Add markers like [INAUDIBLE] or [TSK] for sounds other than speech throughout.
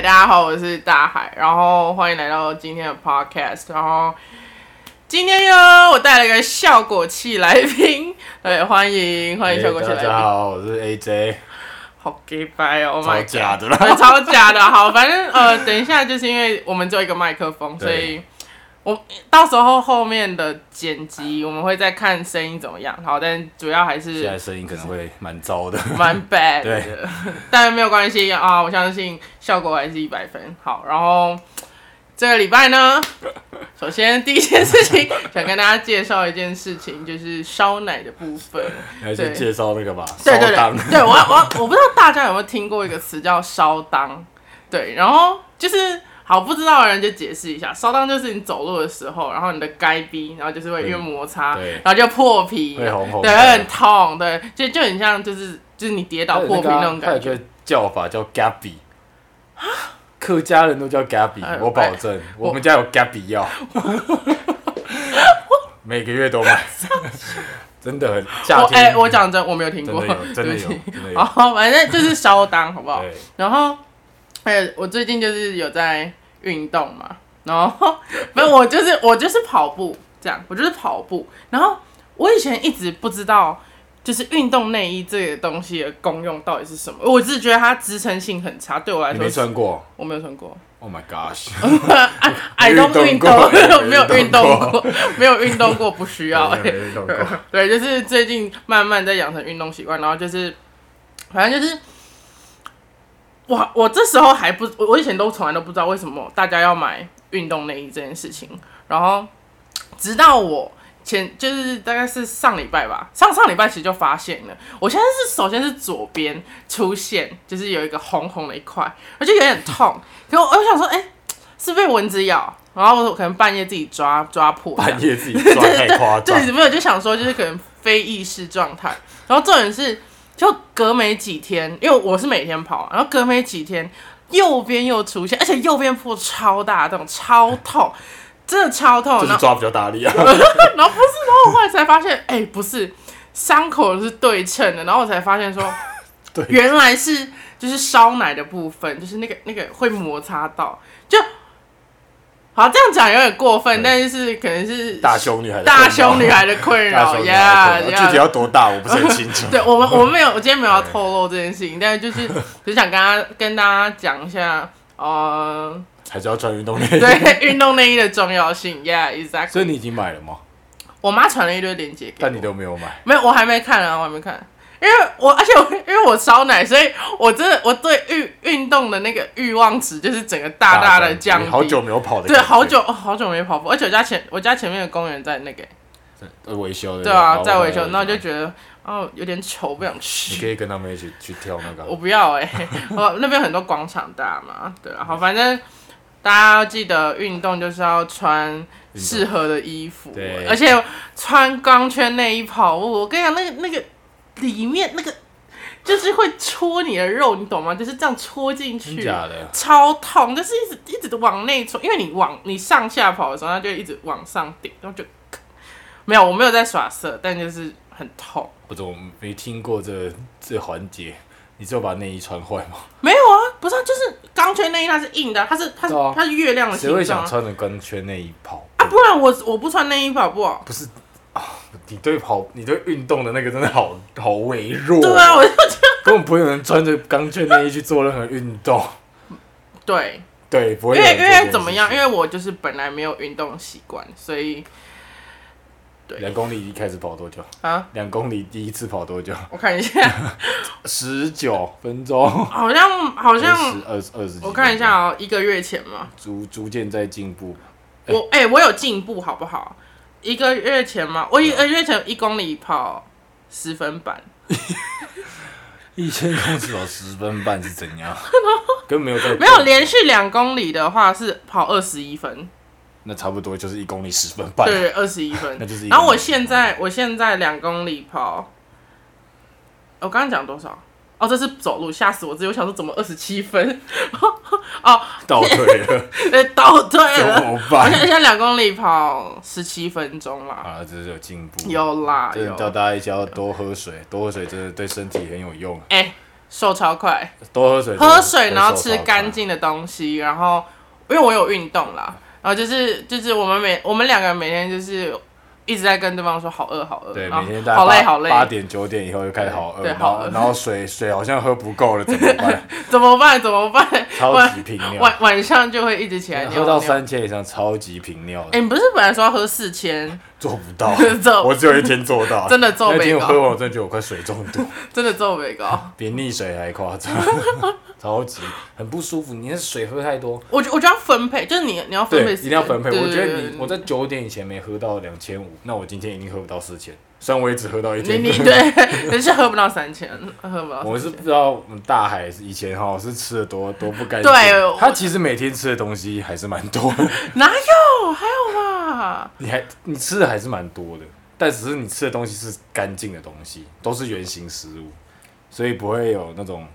大家好，我是大海，然后欢迎来到今天的 podcast。然后今天呢，我带了一个效果器来宾，对，欢迎欢迎效果器来宾。大家好，我是 AJ。好 gay 白哦，超假的啦，超假的。好，反正呃，等一下就是因为我们只有一个麦克风，所以我到时候后面的剪辑我们会再看声音怎么样。好，但主要还是现在声音可能会蛮糟的，蛮 [LAUGHS] bad 对的，但没有关系啊，我相信效果还是一百分。好，然后这个礼拜呢，[LAUGHS] 首先第一件事情 [LAUGHS] 想跟大家介绍一件事情，就是烧奶的部分。还是介绍那个吧，对对对对我我我不知道大家有没有听过一个词叫烧当，对，然后就是好不知道的人就解释一下，烧裆就是你走路的时候，然后你的该逼，然后就是会因为摩擦，对然后就破皮，会红红对，会很痛，对，就就很像就是就是你跌倒破皮那种感觉。叫法叫 Gabi，客家人都叫 Gabi，哎我保证，我们家有 Gabi 药，每个月都买，[LAUGHS] 真的很夏我哎、天。我讲真，我没有听过，真的有，真的有对不起，真的有。好，反正就是烧裆，好不好？然后，哎，我最近就是有在运动嘛，然后没有，我就是我就是跑步这样，我就是跑步。然后我以前一直不知道，就是运动内衣这个东西的功用到底是什么。我只是觉得它支撑性很差，对我来你没，穿过我没有穿过。？Oh my gosh！I [LAUGHS] [LAUGHS] I 没 don't 运运动没有运动过，没有运动过，不需要。[LAUGHS] 没运动过对，就是最近慢慢在养成运动习惯，然后就是，反正就是，我我这时候还不，我我以前都从来都不知道为什么大家要买运动内衣这件事情，然后直到我前就是大概是上礼拜吧，上上礼拜其实就发现了，我现在是首先是左边出现，就是有一个红红的一块，而且有点痛，可我我想说，哎、是被蚊子咬，然后我可能半夜自己抓抓破，半夜自己抓太夸张，[LAUGHS] 对，没有就想说就是可能非意识状态，然后重点是就隔没几天，因为我是每天跑，然后隔没几天右边又出现，而且右边破超大这种超痛，真的超痛，就是抓比较大力啊。[LAUGHS] 然后不是，然后我后来才发现，哎、不是伤口是对称的，然后我才发现说，[LAUGHS] 对。原来是就是烧奶的部分，就是那个那个会摩擦到，就好这样讲有点过分，但是可能是大胸女孩的大胸女孩的困扰呀具体。要多大我不是很清楚。[LAUGHS] 对我们，我们没有，我今天没有要透露这件事情，但是就是只 [LAUGHS] 想跟他跟大家讲一下，呃，还是要穿运动内衣。[LAUGHS] 对运动内衣的重要性，Yeah，exactly。所以你已经买了吗？我妈传了一堆链接给我，但你都没有买。没有，我还没看啊，我还没看，因为我 [LAUGHS] 而且我因为我烧奶，所以我真的我对运运动的那个欲望值就是整个大大的降低。好久没有跑的。对，好久、哦好久没跑步，而且我家前我家前面的公园在那个，在维修的。对啊，在维修，我那我就觉得哦有点丑，不想去你可。以跟他们一起去跳那个。[LAUGHS] 我不要哎、[LAUGHS] 我那边很多广场大嘛，对啊，好，反正大家要记得运动就是要穿适合的衣服，对而且穿钢圈内衣跑步，我跟你讲，那个那个里面那个就是会戳你的肉，你懂吗？就是这样戳进去，真假的？超痛，就是一直一直往内戳，因为你往你上下跑的时候，它就一直往上顶，然后就没有，我没有在耍色，但就是很痛。我怎么没听过这这环节？你只有把内衣穿坏吗？没有啊，不是、啊，就是钢圈内衣它是硬的，它是它是、啊它是月亮的谁会形状啊想穿着钢圈内衣跑？啊，不然我我不穿内衣跑步啊。不是啊，你对跑，你对运动的那个真的好好微弱。对啊，我就觉得根本不会有人穿着钢圈内衣去做任何运动。对，对，不会因为因。为怎么样？因为我就是本来没有运动习惯，所以对两公里一开始跑多久？啊，两公里第一次跑多久？我看一下，[LAUGHS] 十九分钟，好像好像二十二十。我看一下，哦，一个月前嘛，逐逐渐在进步。我哎、我有进步好不好？一个月前嘛，我一个月前一公里跑十分半，[LAUGHS] 一千公尺跑十分半是怎样？[LAUGHS] 根本没有在没有连续两公里的话是跑二十一分，那差不多就是一公里十分半。对，二十一分 [LAUGHS] 那。就是一公里。然后我现在我现在两公里跑，我刚刚讲多少？哦，这是走路，吓死我自己！我想说怎么二十七分？哦，[LAUGHS] 倒退了，哎，倒退怎了。么我现办？在现在两公里跑十七分钟啦，啊，这是有进步。有啦真的叫。大家一起要多喝水，多喝水真的对身体很有用。哎、瘦超快，多喝水，喝水，然后吃。干净的东西，然后因为我有运动啦，然后就是就是我们每我们两个人每天就是一直在跟对方说好饿好饿，对，每天大概八好累好累，八点九点以后就开始好饿，对好饿然后水水好像喝不够了，怎么办？怎么办怎么办？[LAUGHS] 超晚级频尿，晚晚上就会一直起来尿喝到。三千以上超级频尿哎、，你不是本来说要喝四千，[LAUGHS] 做不到，我只有一天做到，真的做那没高天我喝完，我真的觉得我快水中毒，真的做没高。比溺水还夸张，[LAUGHS] 超级很不舒服。你那水喝太多，我觉我觉得要分配，就是你你要分，配，一定要分配。我觉得你我在九点以前没喝到两千五，那我今天一定喝不到四千。虽然我也只喝到一你天，你 [LAUGHS] 对，你是喝不到三千，喝不到。我是不知道我们大海以前哈是吃的多多不干净。对我他其实每天吃的东西还是蛮多的，[LAUGHS] 哪有？还有吧？[LAUGHS] 你还你吃的还是蛮多的，但只是你吃的东西是干净的东西，都是原形食物，所以不会有那种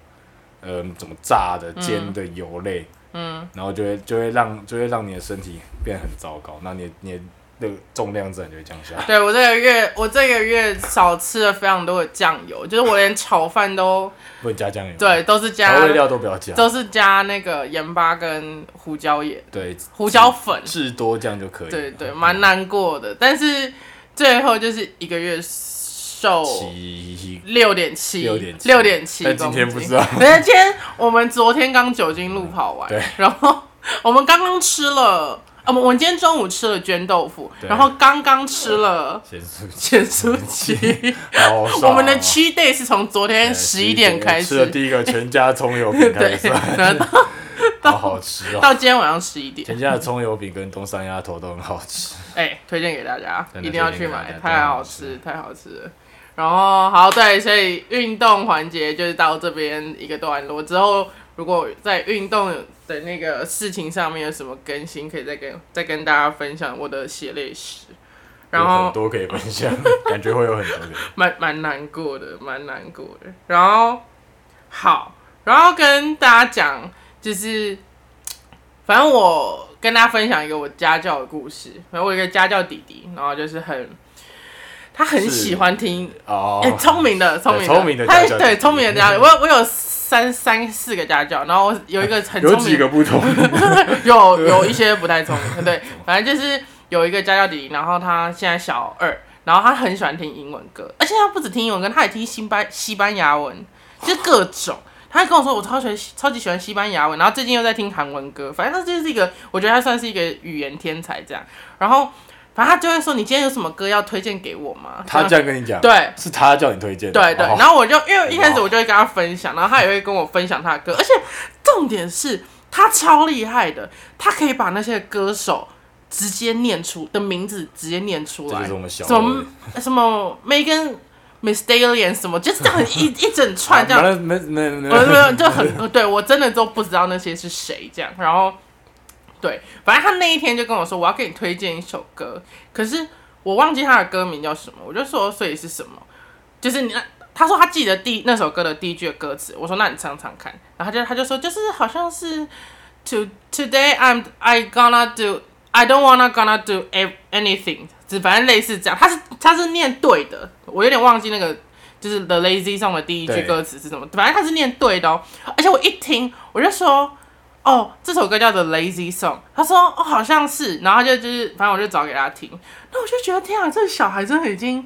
呃怎么炸的、煎的油类，嗯，然后就会就会让就会让你的身体变得很糟糕，那你你的重量自然就会降下来。对我这个月我这个月少吃了非常多的酱油，就是我连炒饭都 [LAUGHS] 不能加酱油，，对都是加调味料都不要加，都是加那个盐巴跟胡椒盐、对，胡椒粉。至多这样就可以了。对对，蛮难过的，但是最后就是一个月瘦七，六点七，6.7六点七但今天不知道 [LAUGHS] 对，今天我们昨天刚酒精路跑完，对然后我们刚刚吃了，啊，我们今天中午吃了卷豆腐，然后刚刚吃了咸酥鸡，咸酥鸡。[LAUGHS] 好爽哦我们的 cheat day 是从昨天十一点开始，吃了第一个全家葱油饼开 [LAUGHS] 对始，，然后 [LAUGHS] 到好好吃哦。到今天晚上十一点，全家的葱油饼跟东山鸭头都很好吃。哎、推荐给大家，一定要去买太好吃，太好吃了。然后好，对，所以运动环节就是到这边一个段落之后，如果在运动的那个事情上面有什么更新，可以再跟再跟大家分享我的血泪史。然后很多可以分享，[LAUGHS] 感觉会有很多的。蛮蛮难过的，蛮难过的。然后好，然后跟大家讲，就是反正我跟大家分享一个我家教的故事。反正我有一个家教弟弟，然后就是很他很喜欢听，哦。哎、，聪明的，聪明的，聪明的他对聪明的家教，我有我有三三四个家教，然后有一个很有几个不同，[LAUGHS] 有有一些不太聪明，对，反正就是有一个家教弟弟，然后他现在小二，然后他很喜欢听英文歌，而且他不止听英文歌，他也听西班西班牙文，就是各种。他还跟我说，我超喜欢超级喜欢西班牙文，然后最近又在听韩文歌，反正他就是一个，我觉得他算是一个语言天才这样。然后，反正他就会说，你今天有什么歌要推荐给我吗？他这样。跟你讲，对，是他叫你推荐的，对对，哦。然后我就因为一开始我就会跟他分享，然后他也会跟我分享他的歌，而且重点是他超厉害的，他可以把那些歌手直接念出的名字直接念出来。这就是，我们小什么什么 Megan Miss Stallion 什么，就是这样一一整串 [LAUGHS] 这样，样，没没没。我没有就很对我真的都不知道那些是谁这样，然后对，反正他那一天就跟我说我要给你推荐一首歌，可是我忘记他的歌名叫什么，我就说所以是什么，就是你那他说他记得第那首歌的第一句的歌词，我说那你唱唱看，然后他就他就说就是好像是 to today I'm I gonna do I don't wanna gonna do anything，只反正类似这样，他是他是念对的，我有点忘记那个就是 The Lazy Song 的第一句歌词是什么，反正他是念对的哦，而且我一听我就说。哦，这首歌叫做《Lazy Song》，他说哦好像是，然后他就就是反正我就找给他听，那我就觉得天啊，这个小孩真的已经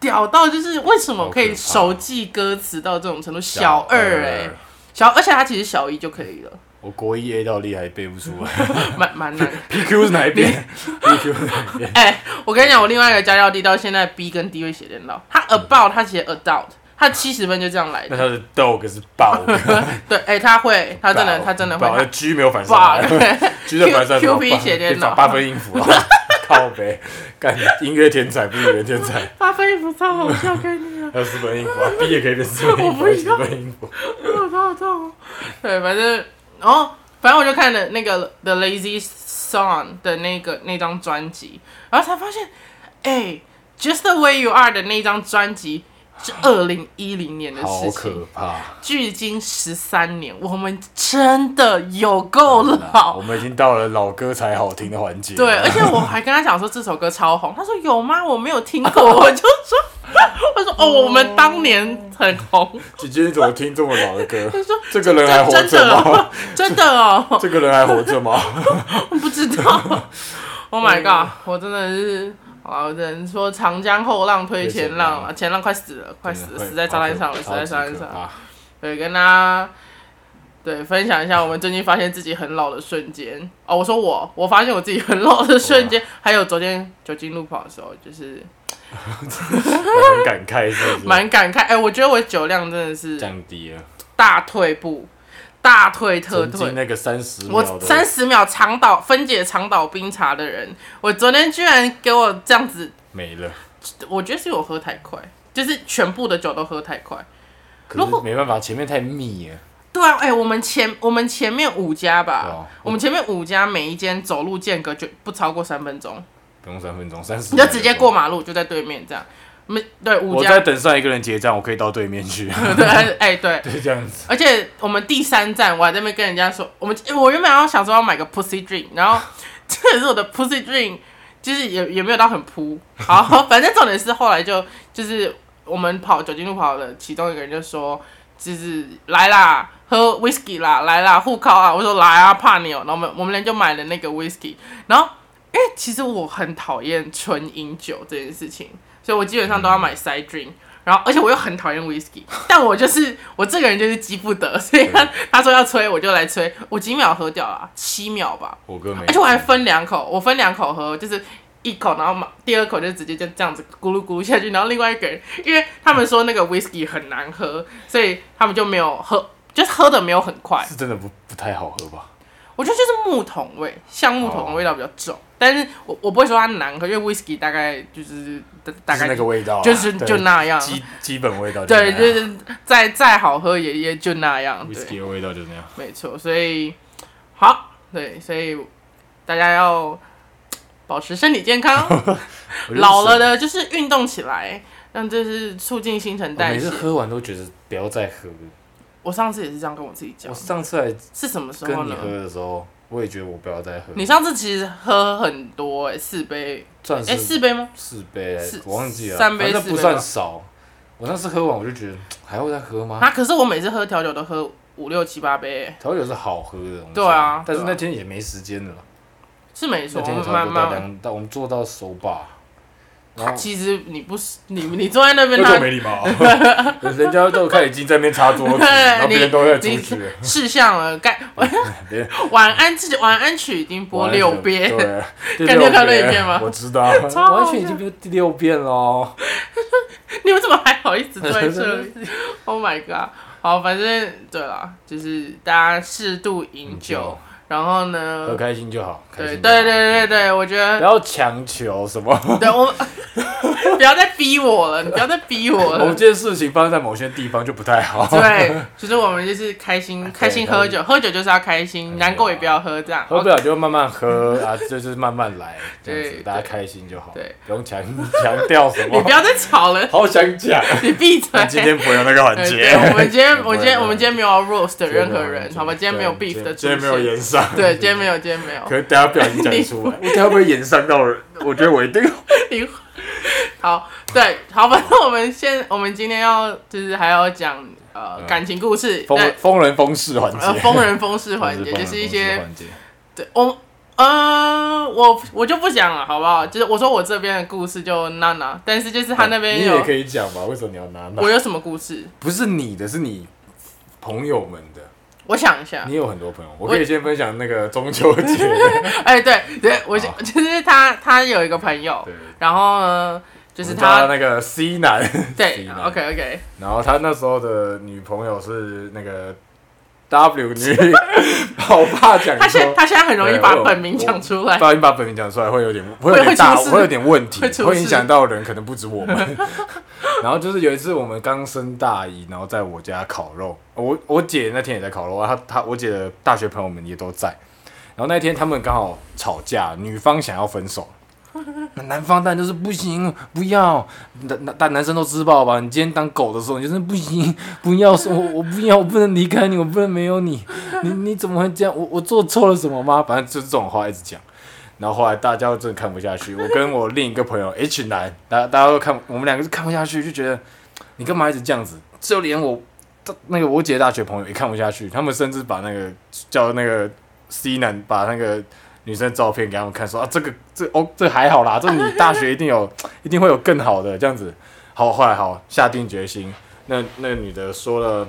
屌到就是为什么可以熟记歌词到这种程度？小二哎、小而且他其实小一就可以了，我国一 A 到力还背不出来。[LAUGHS] 蛮蛮难。，PQ 是哪一边？PQ 是哪一边？[LAUGHS] 哎、我跟你讲，我另外一个家教弟到现在 B 跟 D 会写颠倒，他 about 他写 adult，他七十分就这样来的。那他的 dog 是 bug，[LAUGHS] 对，哎、他会，他真的他真的会。那 G 没有反射 bug，G [LAUGHS] 的反射 Q- QP 写电脑八分音符啊，靠呗，干音乐天才不是语言天才，八分音符超好笑，跟你讲，还有四分音符啊，B 也可以变四分音符，[LAUGHS] 我不要四分音符，我头好痛哦。对，反正，然后反正我就看了那个 The Lazy Song 的那个那张专辑，然后才发现，哎、j u s t the Way You Are 的那张专辑是二零一零年的事情，好可怕。距今十三年，我们真的有够老我。们已经到了老歌才好听的环节。对，而且我还跟他讲说这首歌超红，他说有吗？我没有听过，我就说，[LAUGHS] 我说哦，我们当年很红，姐姐你怎么听这么老的歌？[LAUGHS] 他说这个人还活真着吗？真的哦，这个人还活着吗？[LAUGHS] 我不知道。Oh my god！我真的是，啊，只能说长江后浪推前浪啊，前浪快死了，快死了，死在沙滩上了，死在沙滩上。啊！对，跟大家对分享一下我们最近发现自己很老的瞬间哦。我说我，我发现我自己很老的瞬间，还有昨天酒精路跑的时候，就是 [LAUGHS] 蛮感慨，是是？[LAUGHS] 蛮感慨。哎、我觉得我酒量真的是降低了，大退步，大退特退。那个三十秒我三十秒长岛分解长岛冰茶的人，我昨天居然给我这样子，没了，我觉得是我喝太快，就是全部的酒都喝太快。没办法，前面太密了。对啊，哎、我们前我们前面五家吧，我们前面五家每一间走路间隔就不超过三分钟，不用三分钟，三十你就直接过。马路就在对面这样。没对五我家在等上一个人结账，我可以到对面去。对 [LAUGHS] 哎对，[LAUGHS] 对，这样子。而且我们第三站我还在那边跟人家说，我们我原本要想说要买个 pussy drink，然后 [LAUGHS] 这也是我的 pussy drink，就是也也没有到很扑。好，反正重点是后来就就是我们跑酒精路跑的其中一个人就说，就是来啦，喝 whisky 啦，来啦，互靠啊。我说来啊，怕你哦、然后我们我们人就买了那个 whisky，然后因为其实我很讨厌纯饮酒这件事情，所以我基本上都要买 side drink。然后，而且我又很讨厌 whisky，[LAUGHS] 但我就是我这个人就是急不得，所以他他说要吹我就来吹，我几秒喝掉了，七秒吧，我哥没，而且我还分两口，我分两口喝，就是一口，然后第二口就直接就这样子咕噜咕噜下去，然后另外一个人，因为他们说那个 whisky 很难喝，所以他们就没有喝，就是喝的没有很快，是真的不不太好喝吧？我觉得就是木桶味，橡木桶的味道比较重，但是我我不会说它难喝，因为 whisky 大概就是大大概是那个味道啊，就是就那样，基基本味道。对，就是再再好喝也也就那样，whisky 的味道就那样。没错，所以好，对，所以大家要保持身体健康，[LAUGHS] 老了的就是运动起来，让就是促进新陈代谢每次。喝完都觉得不要再喝了。我上次也是这样跟我自己讲我，上次还是什么时候呢？跟你喝的时候，我也觉得我不要再喝。你上次其实喝很多、欸，四杯，哎、算是四杯吗？四杯四，我忘记了，三杯反正不算四杯吧少。我那次喝完我就觉得 [TSK] 还会再喝吗？啊，可是我每次喝调酒都喝五六七八杯、欸，调酒是好喝的东西，对啊但是那天也没时间了，是没错那，天差慢不多到慢。两到我们做到手把，然后其实你不是你，你坐在那边，那他就没礼貌，[LAUGHS] 人家都看已经在那边擦桌子，然后别人都在出去了，事项了，该 [LAUGHS] 晚安曲晚安曲已经播六遍，对，[LAUGHS] 第看你有看那一遍吗我知道，超好完全已经播第六遍喽。你们怎么还好意思坐在这里？Oh my god！好，反正对了，就是大家适度饮酒，然后呢喝，开心就好，开对心对对对对，我觉得不要强求什么。对我 [LAUGHS] 不要再逼我了，你不要再逼我我们了。某件事情发生在某些地方就不太好。对，[LAUGHS] 就是我们就是开心，开心喝酒，喝酒就是要开心，难过也不要喝，这样。喝不了就慢慢喝啊，[LAUGHS] 就是慢慢来，这样对子大家开心就好。对，不用强强调什么你不。要再吵了，好想讲，你闭嘴。今天不会有那个环节。我们今天，我今天，我们今天没有要 roast 任何人，好吧？今天没有 beef 的今天没有现。演上。[LAUGHS] 对，今天没有，今天没有。可是大家不小心讲出来，我等下会不会演伤到人？我觉得我一定。[LAUGHS] 你好，对，好，反正我们先我们今天要就是还要讲呃嗯感情故事，疯，疯人疯事环呃节，疯人疯事环节，[LAUGHS] 就是一些对我呃我我就不讲了，好不好？就是我说我这边的故事就娜娜，但是就是他那边有你也可以讲吧？为什么你要娜娜？我有什么故事？不是你的，是你朋友们的。我想一下。你，有很多朋友，我可以先分享那个中秋节。的。[LAUGHS] 哎，对对，我就是他他有一个朋友，然后呢就是他他那个 C 男，对 [LAUGHS] C 男，OK OK，然后他那时候的女朋友是那个 W 女，[LAUGHS] 我怕讲他现，他现在很容易把本名讲出来不，然你把本名讲出来会有点会会有点大，会会有点问题会影响到人，可能不止我们。然后就是有一次我们刚升大一，然后在我家烤肉，我我姐那天也在烤肉，她她我姐的大学朋友们也都在。然后那天他们刚好吵架，女方想要分手，那男方当然就是不行，不要，男男但男生都知道吧？你今天当狗的时候，你就是不行，不要说，我我不要，我不能离开你，我不能没有你，你你怎么会这样？我我做错了什么吗？反正就是这种话一直讲。然后后来大家真的看不下去，我跟我另一个朋友 H 男，大家大家都看，我们两个是看不下去，就觉得你干嘛一直这样子？就连我那个我姐大学朋友也看不下去，他们甚至把那个叫那个 C 男把那个女生照片给他们看，说啊这个这哦这还好啦，[LAUGHS] 这你大学一定有一定会有更好的这样子。好，后来好下定决心，那那个女的说了，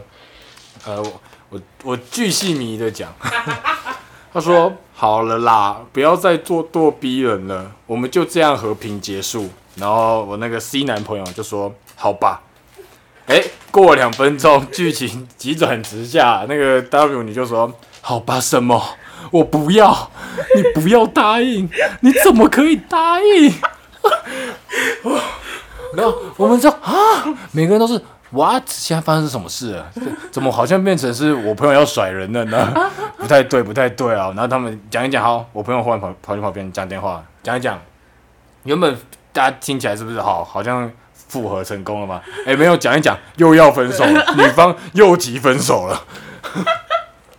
呃我我我巨细迷的讲，[LAUGHS] 她说好了啦，不要再做咄逼人了，我们就这样和平结束。然后我那个 C 男朋友就说好吧。哎，过了两分钟，剧情急转直下，那个 W 你就说好吧，什么？我不要，你不要答应，你怎么可以答应？[LAUGHS] 然后我们说啊，每个人都是 what？现在发生什么事了？怎么好像变成是我朋友要甩人了呢？不太对，不太对啊！然后他们讲一讲，好，我朋友忽然跑跑去旁边讲电话，讲一讲，原本大家听起来是不是好，好像。复合成功了吗？哎，没有讲一讲，又要分手了，女方又提分手了。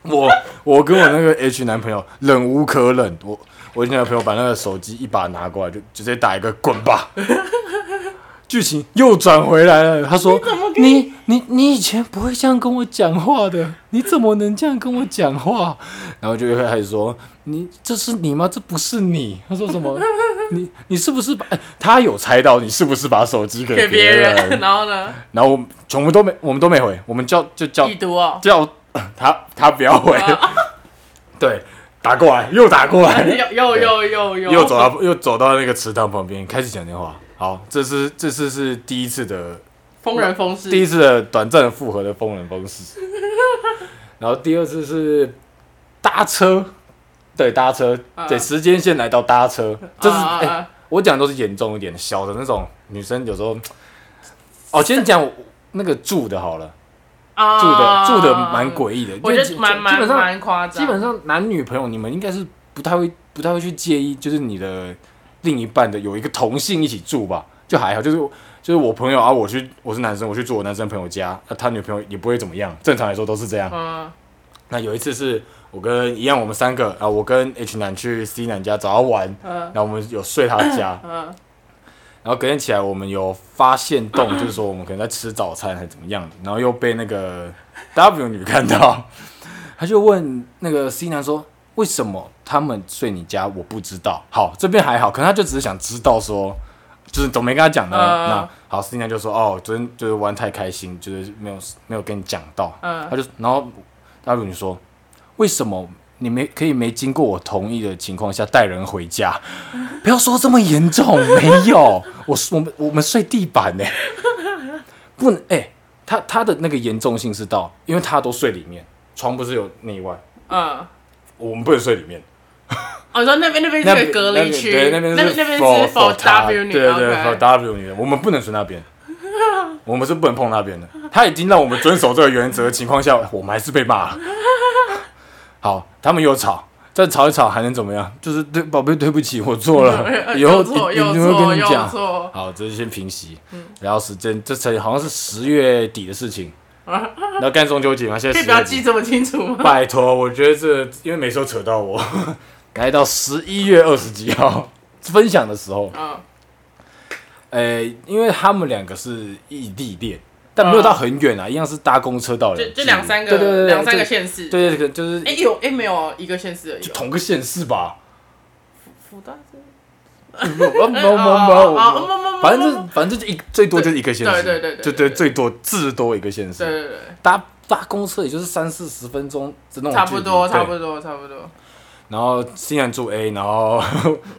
我我跟我那个 H 男朋友忍无可忍，我我那个朋友把那个手机一把拿过来，就直接打一个滚吧。[LAUGHS] 剧情又转回来了，他说：“你你你以前不会这样跟我讲话的，你怎么能这样跟我讲话？”然后就又开始说：“你这是你吗？这不是你。”他说什么？[LAUGHS] 你你是不是把？他有猜到你是不是把手机给别人？然后呢？然后我全部都没，我们都没回，我们叫就叫已读哦，叫 [LAUGHS] 他他不要回。[LAUGHS] 对，打过来又打过来，又又又又又。走到又走到那个池塘旁边，开始讲电话。好，这是这次是第一次的 [LAUGHS] 疯人疯事，第一次的短暂复合的疯人疯事。然后第二次是搭车，对，搭车，对，时间线来到搭车，这是哎，我讲都是严重一点，小的那种女生有时候，哦，先讲那个住的好了，住的住的蛮诡异的，我觉得蛮蛮蛮夸张，基本上男女朋友你们应该是不太会不太会去介意，就是你的。另一半的有一个同性一起住吧，就还好，就是就是我朋友啊，我去我是男生，我去住我男生朋友家，那他女朋友也不会怎么样，正常来说都是这样。嗯。那有一次是我跟一样，我们三个啊，我跟 H 男去 C 男家找他玩，嗯。然后我们有睡他家，嗯。然后隔天起来，我们有发现洞，就是说我们可能在吃早餐还是怎么样的，然后又被那个 W 女看到，她就问那个 C 男说。为什么他们睡你家？我不知道。好，这边还好，可能他就只是想知道说，就是总没跟他讲呢。那好，，C 男就说哦，昨天就是玩太开心，就是没有没有跟你讲到。嗯，他就然后大鲁你说，为什么你没可以没经过我同意的情况下带人回家？[LAUGHS] 不要说这么严重，没有，[LAUGHS] 我我们我们睡地板呢，[LAUGHS] 不能哎，他他的那个严重性是到，因为他都睡里面，床不是有内外。嗯。我们不能睡里面。哦，说那边那边是隔离区，对，那边是那边是 for W 女，对对 for W 女，我们不能睡那边，我们是不能碰那边的。他已经让我们遵守这个原则的情况下，我们还是被骂了。好，他们又吵，再吵一吵还能怎么样？就是对宝贝，对不起，我错了，[LAUGHS] 以后一定会跟你讲。好，这是先平息，然后时间这才好像是十月底的事情。那干中秋节嘛，现在可以不要记这么清楚吗？拜托，我觉得这因为每次都扯到我，[LAUGHS] 改到十一月二十几号分享的时候，嗯，诶，因为他们两个是异地恋，但没有到很远啊，一样是搭公车到的，就两三个，对对对，两三个县市，对对对，就是哎有哎没有一个县市而已，就同个县市吧，福福大是。没有没有没有，反正就反正就一最多就是一个县市，对对对，就对最多至多一个县市，对对对，搭搭公车也就是三四十分钟这种，差不多差不多差不多。然后新人住 A，然后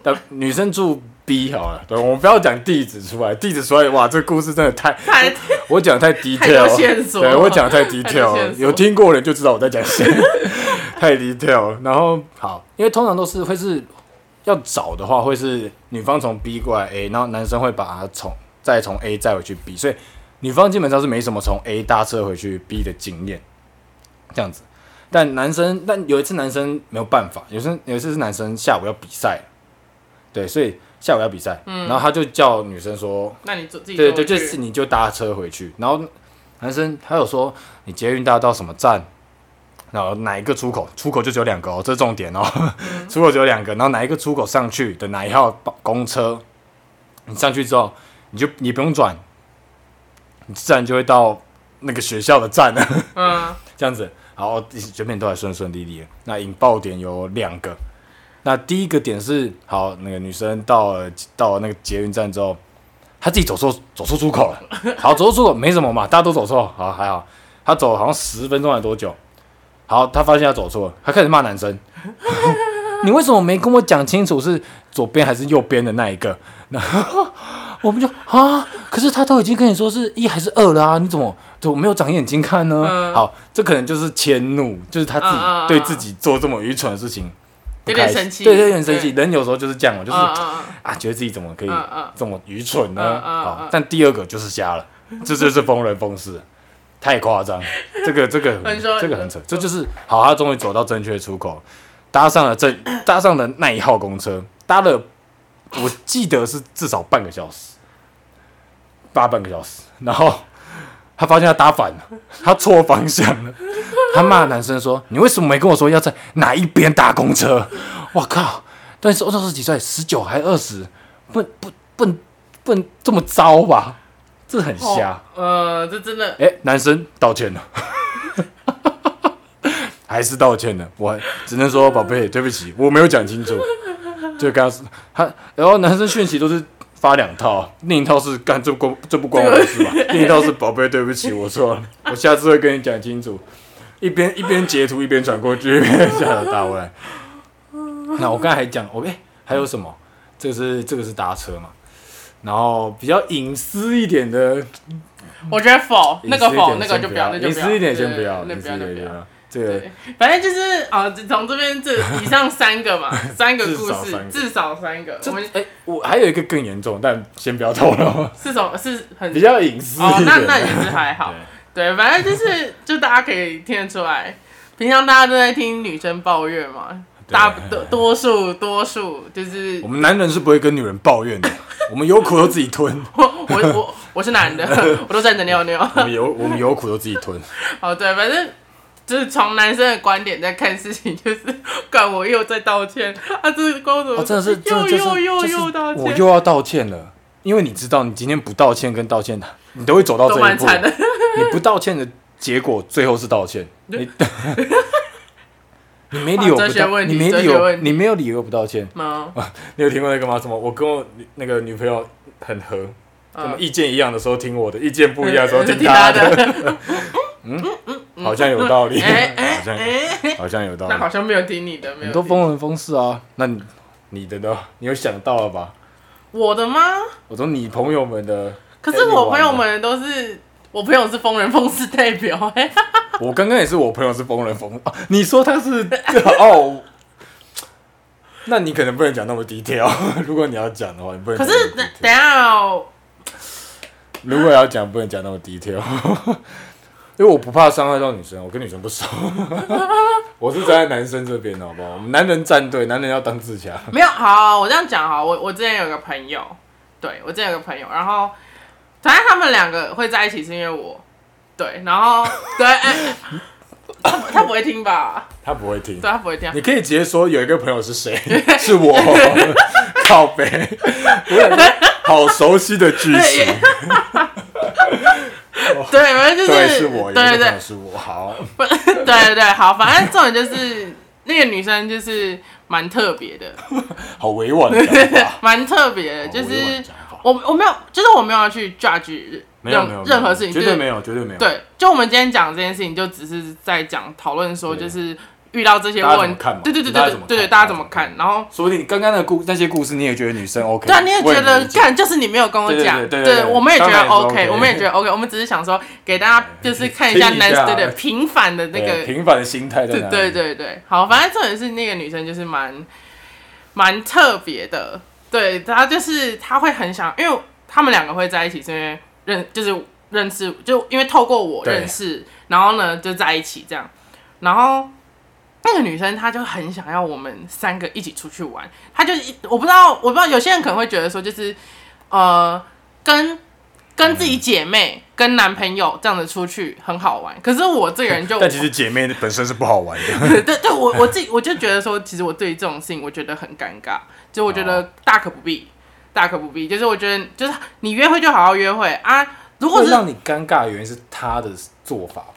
但女生住 B 好了，对，我们不要讲地址出来，地址出来哇，这个故事真的太太，我讲太 detail，对我讲太 detail，有听过的人就知道我在讲谁，[LAUGHS] 太 detail。然后好，因为通常都是会是。要找的话，会是女方从 B 过来 A，然后男生会把他从再从 A 再回去 B，所以女方基本上是没什么从 A 搭车回去 B 的经验，这样子。但男生，但有一次男生没有办法，有时有一次是男生下午要比赛，对，所以下午要比赛，然后他就叫女生说：“那你自己对对，就是你就搭车回去。”然后男生他有说：“你捷运搭到什么站？”然后哪一个出口？出口就只有两个哦，这是重点哦。[LAUGHS] 出口只有两个，然后哪一个出口上去的哪一号公车？你上去之后，你就你不用转，你自然就会到那个学校的站了。嗯，[LAUGHS] 这样子，然后，前面都还顺顺利利的。那引爆点有两个，那第一个点是，好，那个女生到了到了那个捷运站之后，她自己走错走错出口了。[LAUGHS] 好，走错出口没什么嘛，大家都走错，好还好。她走好像十分钟还多久？好，她发现她走错了，她开始骂男生。[LAUGHS] 你为什么没跟我讲清楚是左边还是右边的那一个？然后我们就啊，可是他都已经跟你说是一还是二了啊，你怎么怎么没有长眼睛看呢？嗯好，这可能就是迁怒，就是他自己对自己做这么愚蠢的事情不有点开心生气。对对，有点生气。人有时候就是这样嘛，就是啊，觉得自己怎么可以这么愚蠢呢？好嗯，但第二个就是瞎了，这就是疯人疯事，[LAUGHS] 太夸张。这个这个很 [LAUGHS] 这个很扯，这就是好，他终于走到正确出口，搭上了正搭上了那一号公车，搭了我记得是至少半个小时，搭半个小时，然后他发现他搭反了，他错方向了，他骂男生说：“你为什么没跟我说要在哪一边搭公车？”我靠！但是我那时候几岁？十九还二十？不不不能不能这么糟吧？这很瞎。呃，这真的哎、男生道歉了，[LAUGHS] 还是道歉了。我只能说，宝贝，对不起，我没有讲清楚。就跟他说，他然后男生讯息都是发两套，另一套是干这不关这不关我的事吧？另一套是宝贝，对不起，我错了，我下次会跟你讲清楚。一边一边截图一边传过去，一边下来打回来。[LAUGHS] 那我刚才还讲，我哎、还有什么？这个是这个是搭车嘛？然后比较隐私一点的我觉得否那个否那个就不要，那就不要。隐私一点先不要，那个对，反正就是啊，从这边这 [LAUGHS] 以上三个嘛，三个故事至少三，个至少三个。我们哎，我还有一个更严重，但先不要透露，是什么？是很比较隐私哦一，点的。那那也是还好。[LAUGHS] 对，反正就是就大家可以听得出来，平常大家都在听女生抱怨嘛，大多多数多数就是我们男人是不会跟女人抱怨的，我们有苦都自己吞，我我我我是男的，我都站着尿尿。[LAUGHS] 我们有我们有苦都自己吞。[LAUGHS] 哦，对，反正就是从男生的观点在看事情，就是 [LAUGHS] 怪我又在道歉啊，这是光怎么、哦，真的是，又又又又道歉，我又要道歉了，因为你知道，你今天不道歉跟道歉，你都会走到都这一步。你不道歉的结果，最后是道歉。[LAUGHS] 你 [LAUGHS] 你没理由不你没理由，你没有理由不道歉。吗？[LAUGHS] 你有听过那个吗？什么？我跟我那个女朋友很合，什么嗯，意见一样的时候听我的，意见不一样的时候听他的。好像有道理，好像哎，好像有道理。那好像没有听你的，没有听很多风人风事啊，那你你的呢？你有想到了吧？我的吗？我说你朋友们的，可是我朋友们都是，我朋友是疯人疯事代表、哎，[LAUGHS] 我刚刚也是我朋友是疯人疯啊，你说他是 [LAUGHS] 哦，那你可能不能讲那么低调。如果你要讲的话，你不能可。是等下哦，如果要讲，不能讲那么低调，[LAUGHS] 因为我不怕伤害到女生，我跟女生不熟，我是站在男生这边的，好不好？我们男人站队，男人要当自强。没有好，我这样讲哈，我我之前有个朋友，对我之前有个朋友，然后反正他们两个会在一起是因为我，对，然后 [LAUGHS] 对，哎、他他不会听吧？他不会听，对，他不会听。你可以直接说有一个朋友是谁，[LAUGHS] 是我，[LAUGHS] 靠背，好熟悉的剧情，对，反正就是对，是我，有一对对对个朋友是我，好，对对对，好，反正重点就是那个女生就是蛮特别的，好委婉的讲法，蛮特别的，就好委婉是讲法我我没有，就是我没有要去 judge 任任何事情，就是绝对没有，绝对没有。对，就我们今天讲这件事情，就只是在讲讨论说，就是遇到这些问么看嘛对对对对对对，大家怎么看？然后说不定刚刚的故那些故事，你也觉得女生 OK，对啊，你也觉得看，就是你没有跟我讲，对对对对我们也觉得当然是 OK，OK 我们也觉得 OK，我们只是想说给大家就是看一下男对对平凡的那个平凡的心态？对对对对，好，反正重点是那个女生就是蛮蛮特别的，对，他就是他会很想，因为他们两个会在一起，是因为认就是认识，就因为透过我认识，然后呢就在一起这样，然后。那个女生她就很想要我们三个一起出去玩，她就一我不知道，我不知道有些人可能会觉得说，就是呃，跟跟自己姐妹、跟男朋友这样子出去很好玩。可是我这个人就 [LAUGHS] 但其实姐妹本身是不好玩的，[LAUGHS] 对对，我我自己我就觉得说，其实我对于这种事情，我觉得很尴尬，就我觉哦得大可不必，大可不必。就是我觉得，就是你约会就好好约会啊，如果是让你尴尬的原因是他的做法吧？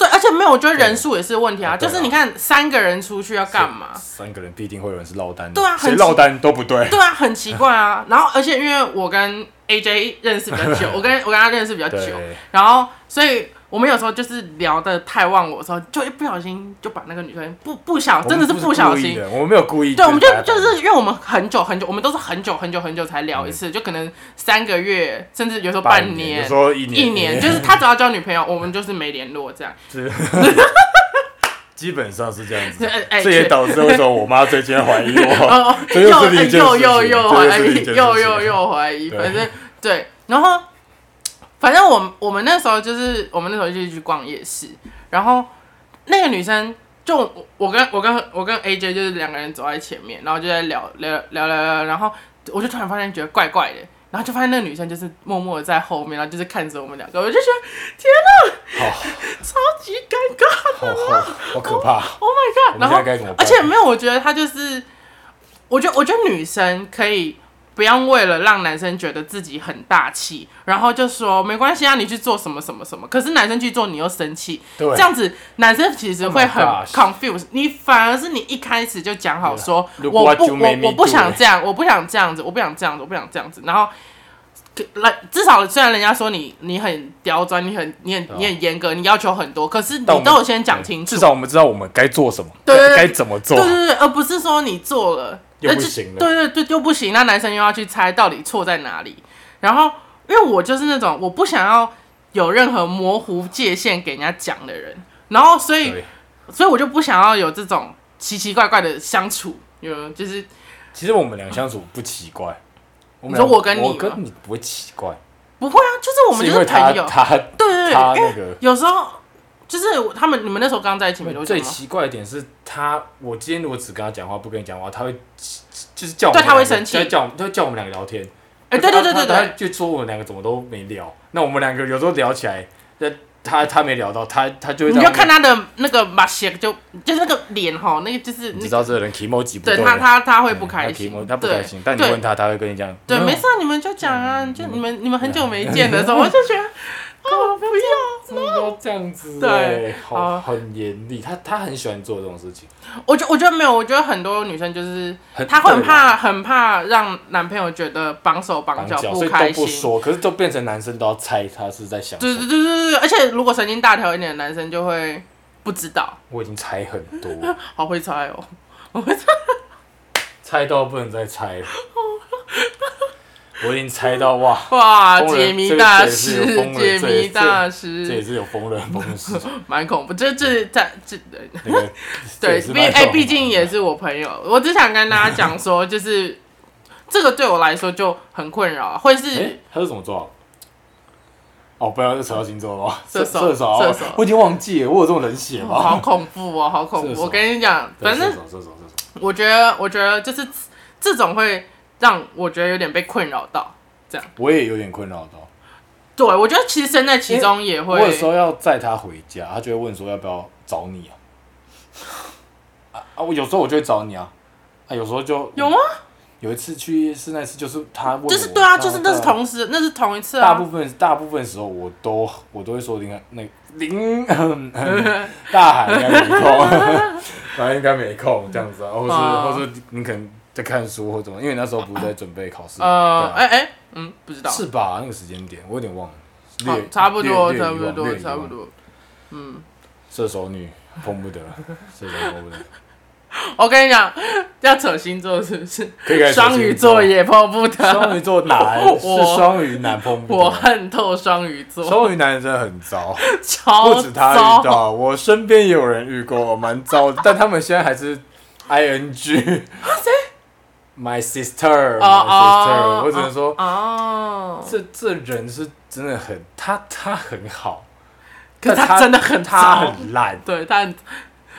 对，而且没有，我觉得人数也是问题啊。啊就是你看三个人出去要干嘛？三个人必定会有人是落单的，对啊很谁落单都不对。对啊，很奇怪啊。然后，而且因为我跟 AJ 认识比较久，[LAUGHS] 我跟我跟他认识比较久，然后所以我们有时候就是聊的太忘我的时候，就一不小心就把那个女生不不小，真的是不小心。故意的，我们没有故意。对，我们就就是因为我们很久很久，我们都是很久很久很久才聊一次，就可能三个月，甚至有时候半年，有时候一年，一年，就是他只要交女朋友，我们就是没联络这样。是 [LAUGHS] 基本上是这样子 [LAUGHS] 这也导致为什么我妈最近怀疑我。又又又又怀疑，又又又怀疑，反正对，然后反正我我们那时候就是我们那时候就去逛夜市，然后那个女生就我我跟我跟我跟 AJ 就是两个人走在前面，然后就在聊聊聊聊聊，然后我就突然发现觉得怪怪的。然后就发现那个女生就是默默的在后面，然后就是看着我们两个，我就觉得好超级尴尬好好好可怕！，Oh my god！然后？而且没有，我觉得她就是，我觉得我觉得女生可以不要为了让男生觉得自己很大气，然后就说没关系啊，你去做什么什么什么。可是男生去做，你又生气，对这样子男生其实会很 Oh confused。你反而是你一开始就讲好说我不我我不想这样，我不想这样子，我不想这样子，我不想这样子，然后。来，至少虽然人家说你你很刁钻，你很你很你很严格，你要求很多，可是你都有先讲清楚至。少我们知道我们该做什么，对该该怎么做对。对对，而不是说你做了又不行了。对对对，又不行，那男生又要去猜到底错在哪里。然后，因为我就是那种我不想要有任何模糊界限给人家讲的人，然后所以，所以我就不想要有这种奇奇怪怪的相处，有就是其实我们俩相处不奇怪。[LAUGHS] 我说我跟你我跟你不会奇怪，不会啊，就是我们就因为他朋友，他对对对，因为那个有时候就是他们你们那时候刚在一起没多久？最奇怪的点是他，我今天如果只跟他讲话，不跟你讲话，他会就是叫我对他会生气。他叫我他会叫我们两个聊天。哎，对对对对对，他就说我们两个怎么都没聊。那我们两个有时候聊起来，那他他没聊到，他他就会你就在后面看他的那个马鞋，就就是那个脸哈，那个就是你知道这个人 emoji 不对他他他会不嗯开心。他，他不开心，但你问他，他会跟你讲，对，没事啊，你们就讲啊，就你们你们很久没见的时候，我就觉得哦，不要。不要这样子，对欸好好很严厉。他他很喜欢做这种事情，我觉我觉得没有，我觉得很多女生就是她会很怕很怕让男朋友觉得绑手绑脚绑脚，所以开心。都不说，可是都变成男生都要猜他是在想。对对对对对，而且如果神经大条一点的男生就会不知道，我已经猜很多，[LAUGHS] 好会猜哦，我会猜。猜到不能再猜了。[LAUGHS] 我已经猜到哇，哇，解谜大这个师解谜大师这也，是有疯人疯事，[LAUGHS] 蛮恐怖。这这在这那个这 [LAUGHS] 对毕哎，毕竟也是我朋友，我只想跟大家讲说，就是 [LAUGHS] 这个对我来说就很困扰，会哎是，他是怎么做啊？哦，不要再扯到星座了吗？射手射手，射手我已经忘记了，我有这么冷血吗好？恐怖哦，好恐怖。我跟你讲，反正射手，射手，射手。我觉得，我觉得就是这种会让我觉得有点被困扰到。这样我也有点困扰到。对，我觉得其实身在其中也会我有时候要载他回家，他就会问说要不要找你啊？啊啊！我有时候我就会找你啊，啊，有时候就有吗？有一次去夜市那次，就是他问我，就是对啊，就是那是同时，那是同一次啊。大部分大部分时候我都我都会说应该那林 [LAUGHS] 大海应该没空，[LAUGHS] 反正应该没空这样子啊，或是、哦或是你可能在看书或怎么，因为那时候不是在准备考试，呃，哎哎，嗯，不知道，是吧？那个时间点我有点忘了，好略差不多，差不多，差不多。嗯，射手女碰不得，[LAUGHS] 射手碰不得，我跟你讲，要扯星座是不是？可以双鱼座也碰不得，双鱼座男是我双鱼男碰不得我，恨透双鱼座，双鱼男真的很糟。超不止他遇。到，我身边也有人遇过，蛮糟的。但他们现在还是 I N G。[LAUGHS] My sister, 哦 my sister，、哦我只能说，哦，这这人是真的很，他他很好，可是他真的很他很烂，对他很，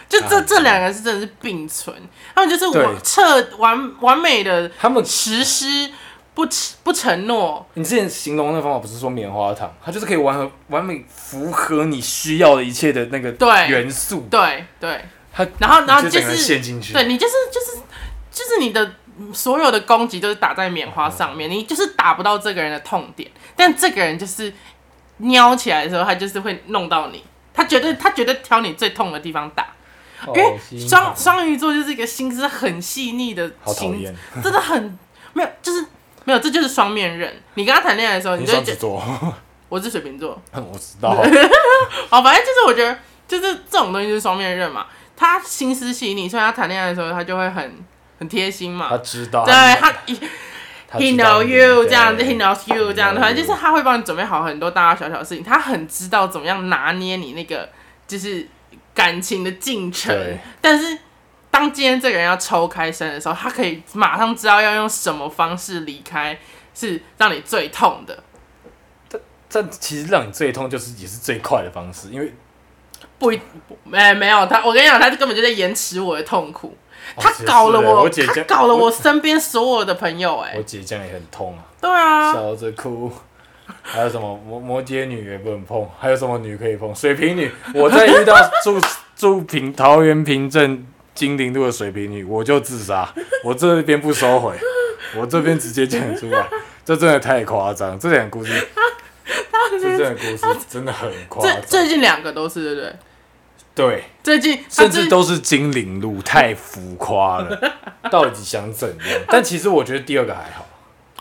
就这这两个是真的是并存，他们就是对。完彻完完美的他们，实施不不承诺，你之前形容那个方法不是说棉花糖，它就是可以完合完美符合你需要的一切的那个对元素，对对，他然后然后就是陷进去，对你就是就是就是你的所有的攻击都是打在棉花上面，你就是打不到这个人的痛点，但这个人就是撩起来的时候，他就是会弄到你，他绝对他绝对挑你最痛的地方打，因为双双鱼座就是一个心思很细腻的心，真的很没有，就是没有，这就是双面刃。你跟他谈恋爱的时候，你你就觉得双子座，我是水瓶座，[LAUGHS] 我知道，[LAUGHS] 哦，反正就是我觉得，就是这种东西就是双面刃嘛。他心思细腻，所以他谈恋爱的时候，他就会很很贴心嘛他。知道，对他一，he know 你 you 这样子，he knows you 这样子，know 反正就是他会帮你准备好很多大大小小的事情，他很知道怎么样拿捏你那个就是感情的进程。但是当今天这个人要抽开身的时候，他可以马上知道要用什么方式离开，是让你最痛的。这其实让你最痛，就是也是最快的方式，因为不一，没没有他，我跟你讲，他根本就在延迟我的痛苦。哦他搞了我，搞了我身边所有的朋友、哎。我，姐这样也很痛啊，对啊，笑着哭。还有什么？摩摩羯女也不能碰，还有什么女可以碰？水瓶女，我在遇到住住平桃园平镇金陵路的水瓶女，我就自杀，我这边不收回，我这边直接讲出来，这真的太夸张，这两个故事，[LAUGHS] 这真的故事真的很夸最张，最近两个都是对不对？对，最近甚至都是金陵路，太浮夸了，[LAUGHS] 到底想怎样？但其实我觉得第二个还好，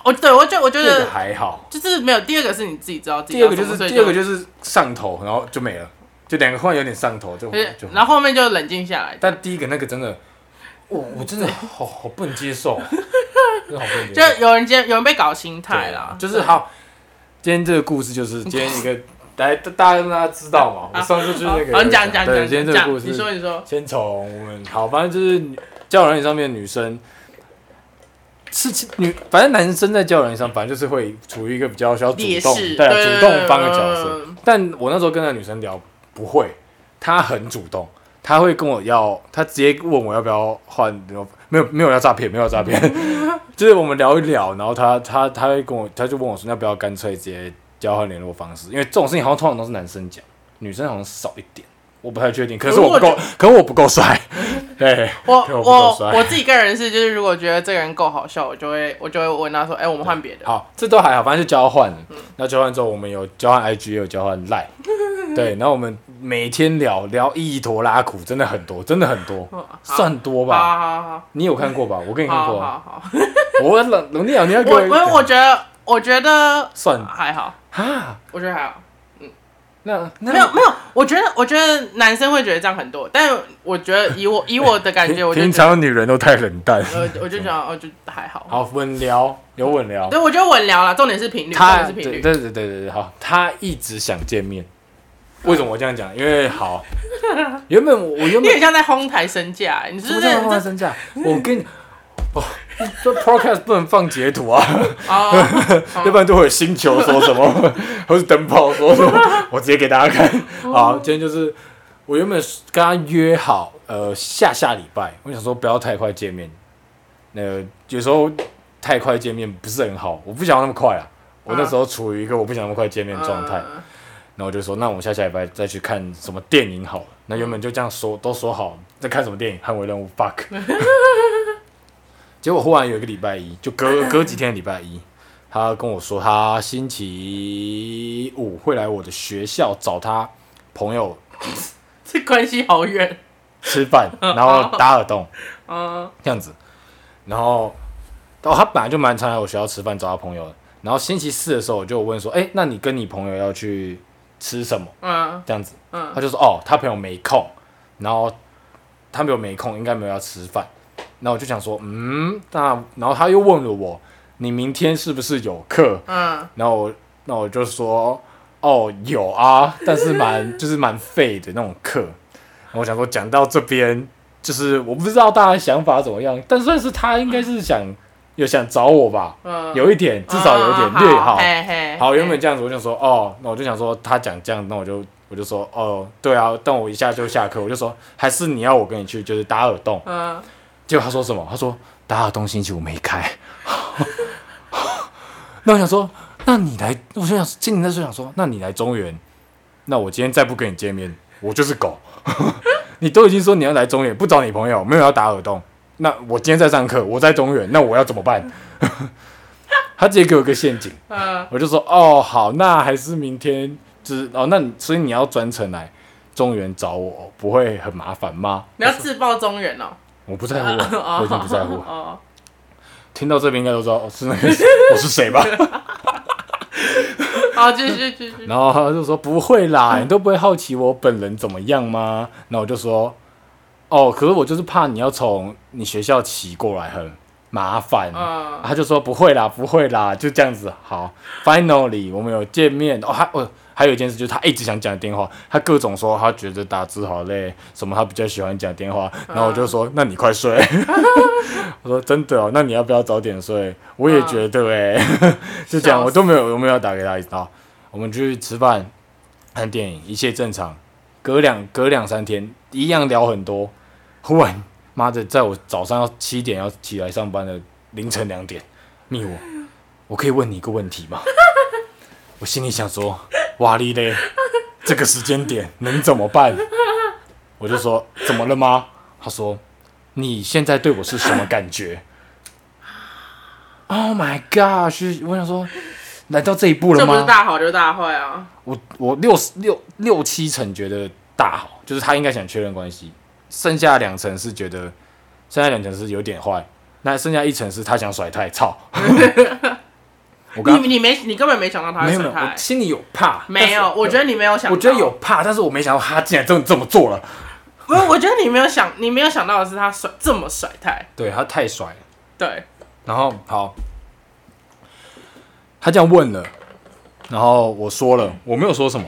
我对我觉我觉第二个得还好，就是没有第二个是你自己知道自己第二个就什么所以是第二个就是上头，然后就没了，就两个忽然有点上头，就就。然后后面就冷静下来。但第一个那个真的，我我真的 [LAUGHS] 好好不能接受，[LAUGHS] 真的好不能接就受。有人今天有人被搞心态啦，就是好。今天这个故事就是今天一个，来大家让大家知道嘛。我上次就是那个，好，你讲讲对，讲今天这个故事你说你说，先从我们好，反正就是女交友软件上面的女生，是其女，反正男生在交友软件上，反正就是会处于一个比较需要主动，对啊，主动方的角色。嗯但我那时候跟那女生聊，不会，她很主动，她会跟我要，她直接问我要不要换，没有没有要诈骗，没有要诈骗，[LAUGHS] 就是我们聊一聊，然后她她她会跟我，她就问我说要不要干脆直接交换联络方式，因为这种事情好像通常都是男生讲，女生好像少一点。我不太确定，可是我不够，可是我不够帅，[LAUGHS] 对，我我我我自己个人是，就是如果觉得这个人够好笑，我就会我就会问他说，哎，我们换别的。好，这都还好，反正就交换嗯。那交换之后，我们有交换 IG，也有交换 Line，[LAUGHS] 对，然后我们每天聊聊一坨拉苦，真的很多，真的很多，算多吧？好好好你有看过吧？我给你看好过啊。好好，我冷冷你好，你要给我一我我觉得我觉得算还好，啊？我觉得还好。那那没有没有，我觉得我觉得男生会觉得这样很多，但我觉得以我 [LAUGHS] 以我的感觉，我就平觉得常女人都太冷淡。呃，我就想哦，就还好。好，稳聊有稳聊，对，我觉得稳聊了，重点是频率，重他点是频率。对对对对对对，好，他一直想见面。为什么我这样讲？因为好，原本我我原本你很像在哄抬身价，你是不是在哄抬身价？我跟你，哦，这 podcast 不能放截图啊，哦，[LAUGHS] 要不然就会有星球说什么，[LAUGHS] 或是灯泡说什么，我直接给大家看。好，今天就是我原本跟他约好，呃，下下礼拜，我想说不要太快见面，那个有时候太快见面不是很好，我不想要那么快啊。我那时候处于一个我不想那么快见面的状态，嗯然后我就说，那我们下下礼拜再去看什么电影好了。那原本就这样说，都说好在看什么电影，捍卫任务 fuck。[LAUGHS] 结果忽然有一个礼拜一，就隔 [LAUGHS] 隔几天的礼拜一，他跟我说他星期五会来我的学校找他朋友 [LAUGHS] 这关系好远。吃饭，[LAUGHS] 然后打耳洞嗯这样子。然后，哦，他本来就蛮常来我学校吃饭找他朋友的。然后星期四的时候，我就问说，哎、那你跟你朋友要去吃什么？嗯这样子。嗯他就说哦，他朋友没空，然后他朋友没空，应该没有要吃饭。然后我就想说，嗯，那然后他又问了我，你明天是不是有课？嗯然后我那我就说，哦，有啊，但是蛮 [LAUGHS] 就是蛮废的那种课。然后我想说，讲到这边，就是我不知道大家想法怎么样，但算是他应该是想有想找我吧，嗯，有一点，至少有一点嗯略好。嘿嘿好，原本这样子，我就想说，哦，那我就想说，他讲这样，那我就我就说，哦，对啊，但我一下就下课，我就说，还是你要我跟你去，就是打耳洞。嗯结果他说什么？他说打耳洞星期五没开。[LAUGHS] 那我想说，那你来，我就想今年那时候想说，那你来中原，那我今天再不跟你见面，我就是狗。[LAUGHS] 你都已经说你要来中原，不找你朋友，没有要打耳洞，那我今天在上课，我在中原，那我要怎么办？[LAUGHS] 他直接给我个陷阱，嗯，我就说哦好，那还是明天就是哦，那你所以你要专程来中原找我，不会很麻烦吗？你要自报中原哦。我不在乎啊，[LAUGHS] 我已经不在乎。哦，听到这边应该都知道哦是那个 [LAUGHS] 我是谁吧？好，[LAUGHS] 继续继续。然后他就说不会啦，你都不会好奇我本人怎么样吗？然后我就说哦，可是我就是怕你要从你学校骑过来很麻烦。嗯，他就说不会啦，不会啦，就这样子。好，finally 我们有见面哦。还哦，还有一件事就是他一直想讲电话，他各种说他觉得打字好累，什么他比较喜欢讲电话。然后我就说那你快睡。[LAUGHS] 我说真的哦，那你要不要早点睡？我也觉得哎、[LAUGHS] 就这样，笑死我都没有我没有要打给他一道。我们去吃饭、看电影，一切正常。隔两隔两三天，一样聊很多。忽然，妈的，在我早上要七点要起来上班的凌晨两点，密我，我可以问你一个问题吗？我心里想说，[LAUGHS] 哇哩嘞，这个时间点能怎么办？我就说怎么了吗？他说你现在对我是什么感觉？[SIGHS] Oh my gosh！我想说，来到这一步了吗这不是？大好就是大坏啊。我我六十六六七成觉得大好，就是他应该想确认关系，剩下两成是觉得，剩下两成是有点坏，那剩下一成是他想甩太操。[LAUGHS] 我刚你你没你根本没想到他没有没有，会甩他我，心里有怕，没有，我觉得你没有想到，我觉得有怕，但是我没想到他竟然真的这么做了。不是，我觉得你没有想，你没有想到的是他甩这么甩态，对他太甩。了，对，然后好，他这样问了，然后我说了，我没有说什么，